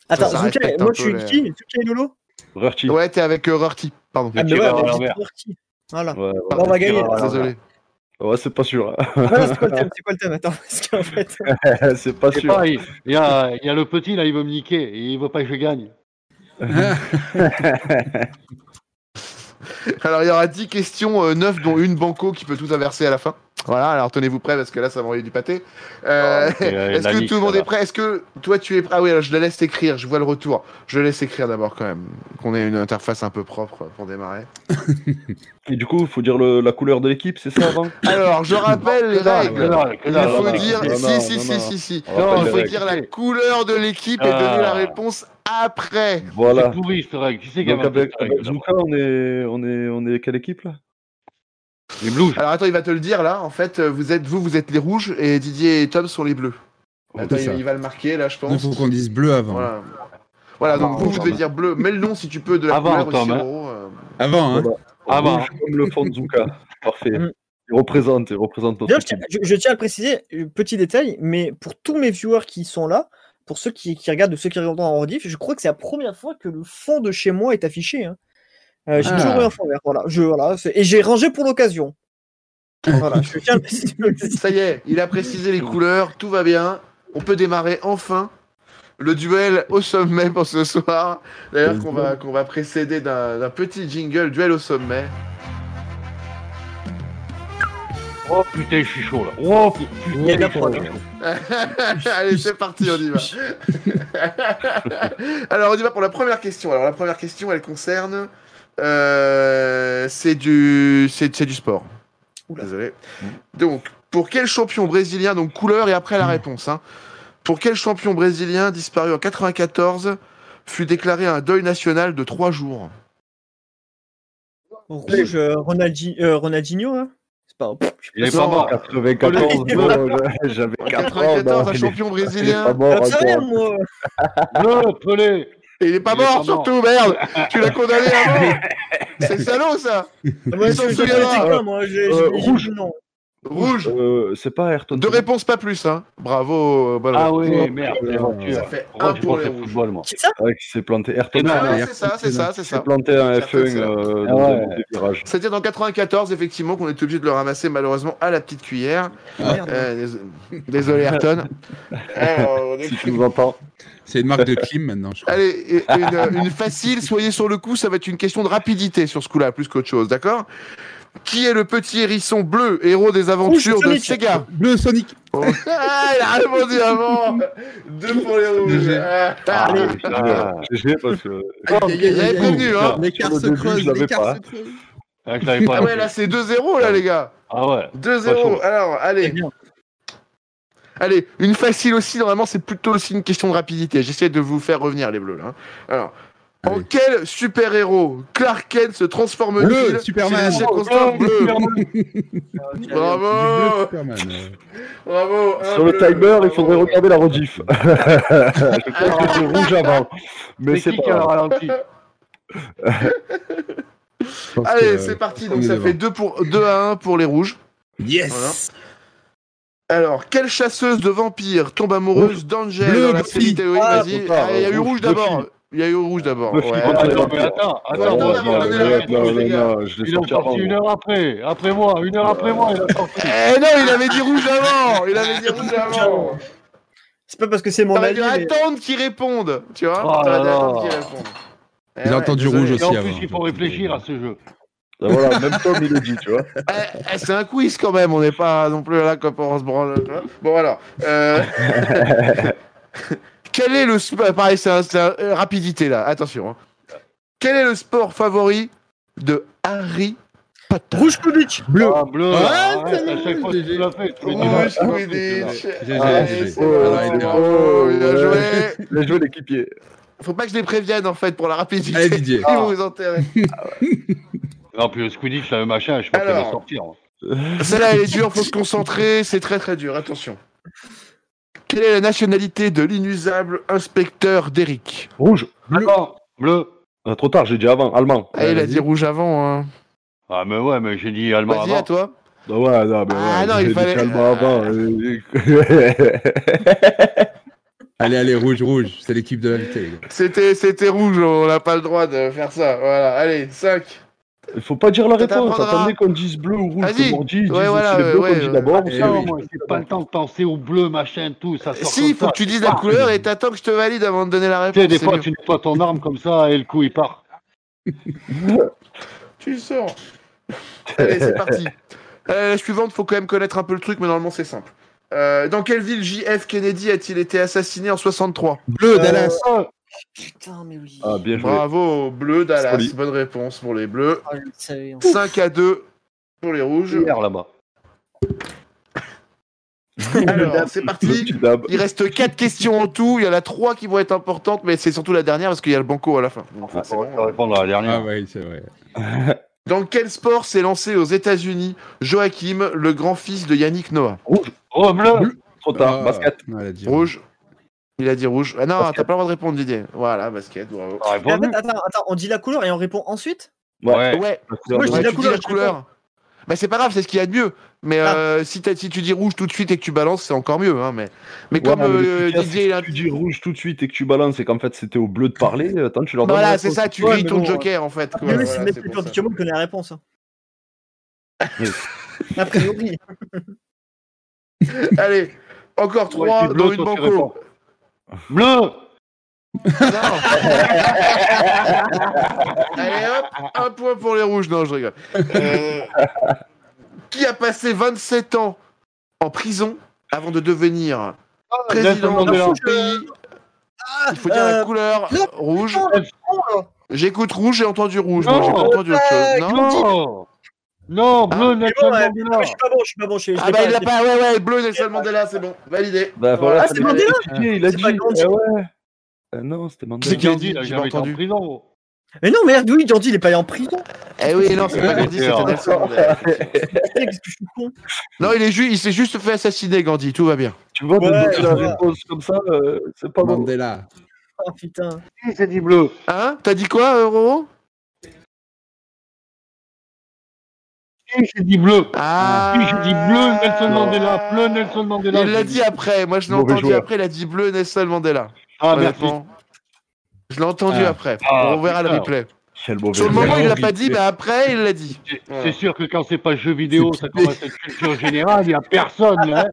S5: Attends,
S2: ça
S5: Zuka, moi je suis
S2: les-
S5: qui? Zuka et Lolo?
S4: Rurti.
S2: Ouais, t'es avec euh, Rurti. Pardon.
S5: Ah, mais ouais, Voilà.
S4: Ouais, ouais.
S5: Bon, on va gagner.
S6: tireur à
S2: Désolé.
S4: Ouais, c'est pas sûr.
S5: Voilà, c'est [laughs] quoi le thème C'est quoi le thème? Attends, parce qu'en fait. [laughs]
S4: c'est pas sûr.
S6: Il y a, il y a le petit, là, il veut me niquer. Et il veut pas que je gagne. [laughs]
S2: Alors, il y aura 10 questions, euh, 9 dont une banco qui peut tout inverser à la fin. Voilà, alors tenez-vous prêts parce que là, ça va envoyer du pâté. Euh, [laughs]
S6: Et, euh,
S2: Est-ce que tout le monde est prêt? Est-ce que toi, tu es prêt? Ah oui, alors je le laisse écrire, je vois le retour. Je le laisse écrire d'abord quand même, qu'on ait une interface un peu propre pour démarrer.
S4: Et du coup, il faut dire le- la couleur de l'équipe, c'est ça avant
S2: Alors, je rappelle les règles. Il faut dire si, si, si, si, si. Il faut dire la couleur de l'équipe et donner la
S6: Ah.
S2: réponse après.
S4: Voilà.
S6: C'est pourri, cette règle. Qui c'est qui a
S4: on est, on est, on est quelle équipe là?
S6: Les Blues.
S2: Alors attends, il va te le dire là. En fait, euh, vous êtes vous, vous êtes les rouges et Didier et Tom sont les bleus. Attends, il, il va le marquer là, je
S3: Il
S2: pense.
S3: faut qu'on dise bleu avant.
S2: Voilà. Voilà, donc vous, vous devez dire bleu. Mets le nom si tu peux de la
S6: Avant,
S2: couleur aussi,
S6: Tom, hein.
S2: Euh.
S3: Avant, hein.
S4: Voilà. Rouge comme le fond de Zuka. Parfait.
S5: Mm.
S4: Il représente, il représente notre
S5: je, tiens- je- je tiens à le préciser, euh, petit détail, mais pour tous mes viewers qui sont là, pour ceux qui, qui regardent ou ceux qui regardent en rediff, je crois que c'est la première fois que le fond de chez moi est affiché. hein. Euh, j'ai
S3: Ah.
S5: toujours eu un fond vert, voilà. Je, voilà et j'ai rangé pour l'occasion. voilà, je tiens le. [laughs]
S2: Ça y est, il a précisé les couleurs, tout va bien. On peut démarrer enfin le duel au sommet pour ce soir. D'ailleurs, qu'on va, qu'on va précéder d'un petit jingle, duel au sommet.
S6: Oh putain, je suis chaud là. Oh putain.
S5: Il y a de la prod. [laughs]
S2: Allez, c'est parti, on y va. [laughs] Alors, on y va pour la première question. Alors, la première question, elle concerne. Euh, c'est du, c'est, du sport.
S5: Oula.
S2: Désolé. Donc, pour quel champion brésilien, donc couleur et après la réponse, hein, pour quel champion brésilien disparu en 94 fut déclaré un deuil national de trois jours?
S5: Rouge, euh, Ronaldi- euh, Ronaldinho, hein C'est pas.
S6: Il est
S2: Non.
S6: pas mort.
S4: 94,
S5: Il est
S4: bon,
S5: pas
S4: je- j'avais
S2: En
S4: 4 ans.
S2: 94,
S4: non,
S2: un champion
S4: il est pas
S2: brésilien.
S4: mort.
S6: Le Pelé.
S2: Et il est pas
S6: Il est
S2: mort, surtout, merde. Tu l'as condamné avant [laughs] C'est salaud, ça.
S5: Je- je- quoi, moi j'ai-
S4: Euh, rouge.
S5: non.
S2: Rouge
S4: Euh, c'est pas Ayrton.
S2: Deux réponses, pas plus, hein. Bravo, euh,
S6: Ah oui, merde.
S4: Euh.
S2: Ça fait un pour les rouges.
S6: football, moi
S5: Qui ça
S4: Ouais, qui s'est planté. Ayrton
S2: Ah ouais,
S3: Ayrton
S2: c'est ça, c'est ça, c'est
S4: qui s'est
S2: ça.
S4: planté un
S2: Ayrton
S4: F1
S2: Senna.
S4: euh,
S5: Ah
S4: dans
S5: ouais.
S4: des virages.
S2: C'est-à-dire dans 94, effectivement, qu'on est obligé de le ramasser malheureusement à la petite cuillère. Euh, dés- désolé, Ayrton. Alors, [laughs] on est-
S4: Si tu nous entends.
S3: C'est une marque de clim maintenant, je crois.
S2: Allez, une, une facile, soyez sur le coup, ça va être une question de rapidité sur ce coup-là, plus qu'autre chose, d'accord? Qui est le petit hérisson bleu, héros des aventures de
S5: Sonic.
S2: Sega
S3: Bleu Sonic.
S2: Oh. Ah, [laughs] il a répondu avant Deux pour les rouges. Ah,
S4: Ah,
S5: Allez.
S4: putain, GG parce que.
S3: Aïe, aïe, aïe,
S2: J'avais
S3: aïe,
S2: prévenu, hein.
S3: L'écart se creuse, l'écart
S4: pas.
S3: se creuse.
S6: Ah, pas
S2: Ah ouais, là c'est 2-0 là les gars.
S6: Ah ouais.
S2: 2-0. Alors, allez. Allez, une facile aussi, normalement c'est plutôt aussi une question de rapidité. J'essaie de vous faire revenir les bleus là. hein. En quel super-héros Clark Kent se transforme-t-il
S3: Superman.
S2: bleues Bravo
S3: Bleu Superman. [laughs] euh.
S2: Bravo un
S4: Sur le timer, il
S2: bravo.
S4: faudrait regarder la rediff. Je crois que c'était rouge avant. Mais c'est pas
S6: ralenti [laughs]
S2: Allez, c'est
S3: euh,
S2: parti.
S3: on
S2: Donc ça fait 2 pour 2 à 1 pour les rouges.
S3: Yes.
S2: Alors, quelle chasseuse de vampires tombe amoureuse d'Angel
S3: Bleu,
S2: dans la série
S5: Ah,
S2: Ah, Il y a eu
S4: rouge
S2: d'abord. Il y a eu rouge d'abord. Ouais.
S6: Attends, mais attends, attends.
S4: je l'ai
S6: Il est
S4: sorti
S6: une heure après, après moi, une heure après moi, il a sorti.
S2: Eh non, il avait dit rouge avant Il avait dit rouge avant
S5: C'est pas parce que c'est mon avis.
S2: attendre qu'il réponde, tu vois
S6: Oh
S2: attendre réponde. Eh ouais,
S3: entendu rouge
S6: Et
S3: aussi
S6: en
S3: avant.
S6: plus, il faut réfléchir à ce jeu.
S4: Ah, Voilà, même Tom il le dit, tu vois. [laughs]
S2: Eh, eh, c'est un quiz quand même, on n'est pas non plus là comme on se branle. Bon alors, euh... [laughs] quel est le sport Pareil, c'est un, c'est un- euh, rapidité là. Attention. hein. Quel est le sport favori de Harry Potter?
S5: Rouge Quidditch.
S3: Bleu.
S6: Ah, bleu,
S3: Ah,
S6: du
S2: Rouge bon,
S3: Voilà, il
S4: Ouais.
S2: joué. [laughs]
S4: Il a joué l'équipier.
S2: Faut pas que je les prévienne en fait pour la rapidité.
S3: Allez, Didier. [laughs]
S2: Ils vont vous enterrer. [laughs]
S6: Non, puis le Squidditch, le machin, je
S2: Alors.
S6: qu'il va sortir.
S2: Celle-là, elle est dure, faut se concentrer, c'est très très dur, attention. Quelle est la nationalité de l'inusable inspecteur d'Eric
S4: Rouge.
S6: Bleu.
S4: Ah, trop tard, j'ai dit avant. Allemand.
S2: Ah, il a dit rouge avant. Hein.
S6: Ah, mais ouais, mais j'ai dit allemand
S2: Vas-y, à
S6: avant.
S2: toi.
S4: Ah ouais, non, mais
S2: Ah, non, il fallait-
S4: Allemand avant. [laughs]
S3: Allez, allez, rouge, rouge. C'est l'équipe de gars.
S2: C'était, c'était rouge, on n'a pas le droit de faire ça. Voilà, allez, 5.
S4: Il faut pas dire la réponse. Attendez qu'on dise bleu ou rouge.
S2: Vas-y.
S4: Comme on dit, ils
S2: Ouais, voilà, ouais,
S4: qu'on dit
S2: ouais.
S4: d'abord.
S3: Eh
S4: c'est
S6: Non,
S3: oui.
S6: moi, j'ai pas le temps de penser au bleu, machin, tout. Ça sort
S2: Si, il faut
S6: ça.
S2: que tu dises la
S6: Ah,
S2: couleur et t'attends que je te valide avant de donner la
S6: Tu sais,
S2: réponse.
S6: des
S2: c'est
S6: fois,
S2: mieux.
S6: tu nettoies ton arme comme ça et le coup, il part. [laughs]
S2: Tu le sors. Allez, c'est parti. Euh, la suivante, faut quand même connaître un peu le truc, mais normalement c'est simple. Euh, dans quelle ville JF Kennedy a-t-il été assassiné en 63
S3: Bleu, Dallas.
S5: Putain, mais oui.
S4: Ah, bien joué.
S2: Bravo, bleu Dallas. Bonne réponse pour les bleus.
S5: Ah, je le savais, hein.
S2: 5 à 2 pour les rouges.
S6: Là-bas. [laughs]
S2: Alors, c'est parti. Il reste 4 questions en tout. Il y en a 3 qui vont être importantes, mais c'est surtout la dernière parce qu'il y a le banco à la fin. Donc,
S6: va répondre à la
S3: Ah
S6: dernière.
S3: c'est vrai. [laughs]
S2: Dans quel sport s'est lancé aux États-Unis Joachim, le grand-fils de Yannick Noah?
S6: Oh, bleu
S4: Trop tard.
S3: Ah,
S4: Basket.
S2: Rouge. Il a dit rouge. Ah non, t'as pas le droit de répondre, Didier. Voilà, basket, bravo.
S5: Mais attends, attends, attends, on dit la couleur et on répond ensuite?
S6: Ouais.
S2: Ouais,
S5: Moi, je dis la
S2: tu
S5: couleur,
S2: dis la couleur. Bah c'est pas grave, c'est ce qu'il y a de mieux. Mais
S5: Ah.
S2: euh, si, tu dis rouge tout de suite et que tu balances, c'est encore mieux. Hein, mais mais
S4: Ouais,
S2: comme euh, Didier,
S4: c'est
S2: il
S4: que
S2: a...
S4: si tu dis rouge tout de suite et que tu balances et qu'en fait c'était au bleu de parler, attends, tu leur donnes
S2: Voilà, c'est ça, tu
S5: Ouais,
S2: grilles ton
S5: bon,
S2: joker en fait. voilà,
S5: c'est plus connaît la réponse. hein.
S4: Oui. [laughs]
S5: A priori.
S2: Allez, encore trois dans une banco.
S6: Bleu
S2: Non. [laughs] Allez hop, un point pour les rouges. Non, je rigole. Euh, qui a passé 27 ans en prison avant de devenir président
S6: Nelson
S2: de son pays? Il faut dire la
S5: euh,
S2: couleur rouge. J'écoute rouge, j'ai entendu rouge.
S6: Non,
S2: j'ai pas entendu autre chose. Non
S6: Non Non, bleu, Nelson
S5: bon, ouais.
S6: Mandela
S5: Je suis pas bon, je suis pas bon. Je
S2: Ah bah il l'a pas, ouais ouais, bleu Nelson Mandela, c'est bon, validé.
S4: Bah voilà,
S5: Ah,
S4: ça
S5: c'est Mandela
S4: expliqué, il a dit. eh ouais. Euh, non, c'était Mandela.
S2: C'est qui a
S6: Gandhi,
S2: dit J'ai entendu.
S6: prison.
S5: Mais non, merde, oui, Gandhi, il est pas allé en prison.
S2: Eh oui, non, c'est pas Gandhi, c'était
S6: Ah,
S2: Nelson Mandela. [laughs]
S5: Qu'est-ce que je suis con
S2: Non, il est ju- il s'est juste fait assassiner Gandhi, tout va bien.
S4: Tu vois,
S5: Ouais,
S4: donner la
S5: ouais.
S4: réponse comme ça, euh, c'est pas bon.
S3: Mandela.
S5: Oh putain.
S6: Qui s'est dit bleu?
S2: Hein? T'as dit quoi, euh, Roro?
S6: S'est dit bleu
S2: Ah
S6: j'ai dit bleu, Nelson Mandela Bleu, Nelson Mandela
S2: Il l'a dit après, moi je l'ai entendu
S4: joueur.
S2: après, il a dit bleu Nelson Mandela.
S6: Ah, merci.
S2: Je l'ai entendu
S3: Ah.
S2: après.
S6: Ah,
S2: on verra le replay. Sur le
S4: joueur.
S2: moment, il l'a
S3: horrible.
S2: pas dit, mais après, il l'a dit.
S6: C'est- sûr que quand c'est pas jeu vidéo,
S3: C'est
S6: ça commence à être culture générale, il y a personne. Hein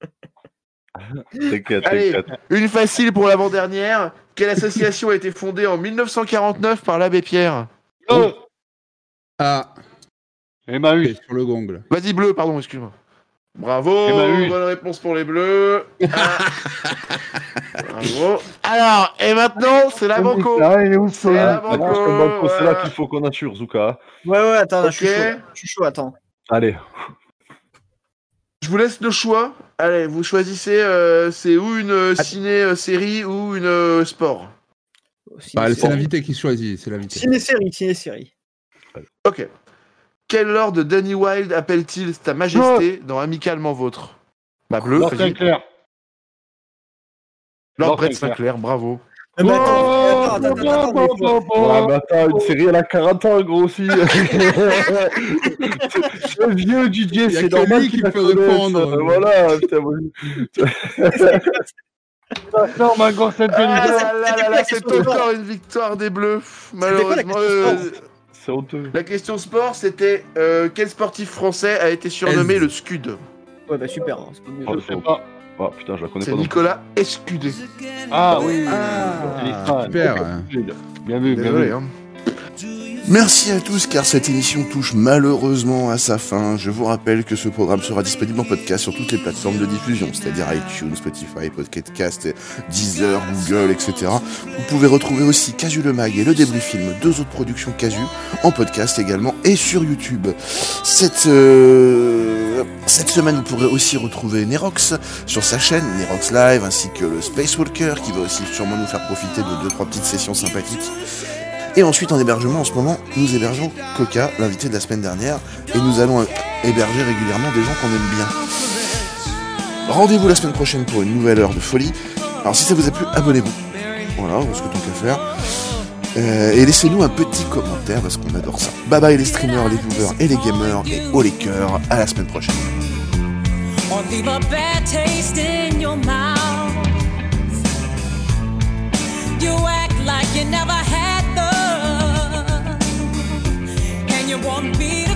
S6: [laughs]
S4: T'inquiète,
S2: Allez.
S4: t'inquiète.
S2: Une facile pour l'avant-dernière. Quelle association a été fondée en 1949 par l'abbé Pierre?
S6: Bleu
S3: Ah,
S6: Emmaüs.
S3: sur le gong. là.
S2: Vas-y, bleu, pardon, excuse-moi. Bravo,
S6: Emmaüs.
S2: bonne réponse pour les bleus. Ah. [laughs] Bravo. Alors, et maintenant, c'est la banco.
S4: Ah, il est où
S2: C'est la
S4: Ah,
S2: banco.
S4: c'est la banco, c'est là qu'il faut qu'on assure, Zuka.
S5: Ouais, ouais, attends, je suis
S2: Ok.
S5: chaud. Je suis chaud, attends.
S4: Allez.
S2: Je vous laisse le choix. Allez, vous choisissez, euh, c'est ou une euh, ciné-série ou une euh, sport.
S3: Bah, c'est l'invité qui choisit, c'est l'invité.
S5: Ciné-série, ciné-série.
S2: Ok. Quel lord Danny Wilde appelle-t-il ta majesté dans Amicalement Vôtre? Bah bleu,
S6: Lord. Sinclair.
S2: Lord Brett
S6: Sinclair.
S2: Bravo.
S5: Ah, attends, attends, attends, attends, attends, mais faut-
S4: Ouais, bah attends, une série, elle a 40 ans, gros, aussi. [laughs] c'est vieux
S3: a
S4: c'est normal qu'il
S3: qui
S4: la
S3: peut répondre.
S4: euh, Voilà, putain, moi,
S6: Non, ma grosse
S2: Ah
S6: intelligence.
S2: là là là
S5: c'était
S2: là,
S5: quoi la
S2: c'est encore une victoire des Bleus.
S5: la
S2: Malheureusement,
S4: c'est honteux.
S2: la question sport, c'était euh, quel sportif français a été surnommé le Scud?
S5: Ouais, bah super, hein, c'est pas mieux.
S4: Oh,
S6: Je sais pas.
S4: Ah, putain, je la connais
S2: C'est
S4: pas. non.
S2: Nicolas Escudé.
S6: Ah oui.
S3: Ah, super.
S6: Bien vu, bien
S2: Désolé,
S6: vu.
S2: hein.
S1: Merci à tous car cette émission touche malheureusement à sa fin. Je vous rappelle que ce programme sera disponible en podcast sur toutes les plateformes de diffusion, c'est-à-dire iTunes, Spotify, Pocket Cast, Deezer, Google, etc. Vous pouvez retrouver aussi Casu le Mag et le Débris Film, deux autres productions Casu, en podcast également et sur YouTube. Cette, euh, cette semaine, vous pourrez aussi retrouver Nerox sur sa chaîne, Nerox Live, ainsi que le Space Walker qui va aussi sûrement nous faire profiter de deux trois petites sessions sympathiques. Et ensuite, en hébergement, en ce moment, nous hébergeons Coca, l'invité de la semaine dernière, et nous allons euh, héberger régulièrement des gens qu'on aime bien. Rendez-vous la semaine prochaine pour une nouvelle heure de folie. Alors, si ça vous a plu, abonnez-vous. Voilà, ce que tant qu'à faire. Euh, et laissez-nous un petit commentaire parce qu'on adore ça. Bye bye les streamers, les viewers et les gamers, et haut les cœurs. À la semaine prochaine.
S7: You want me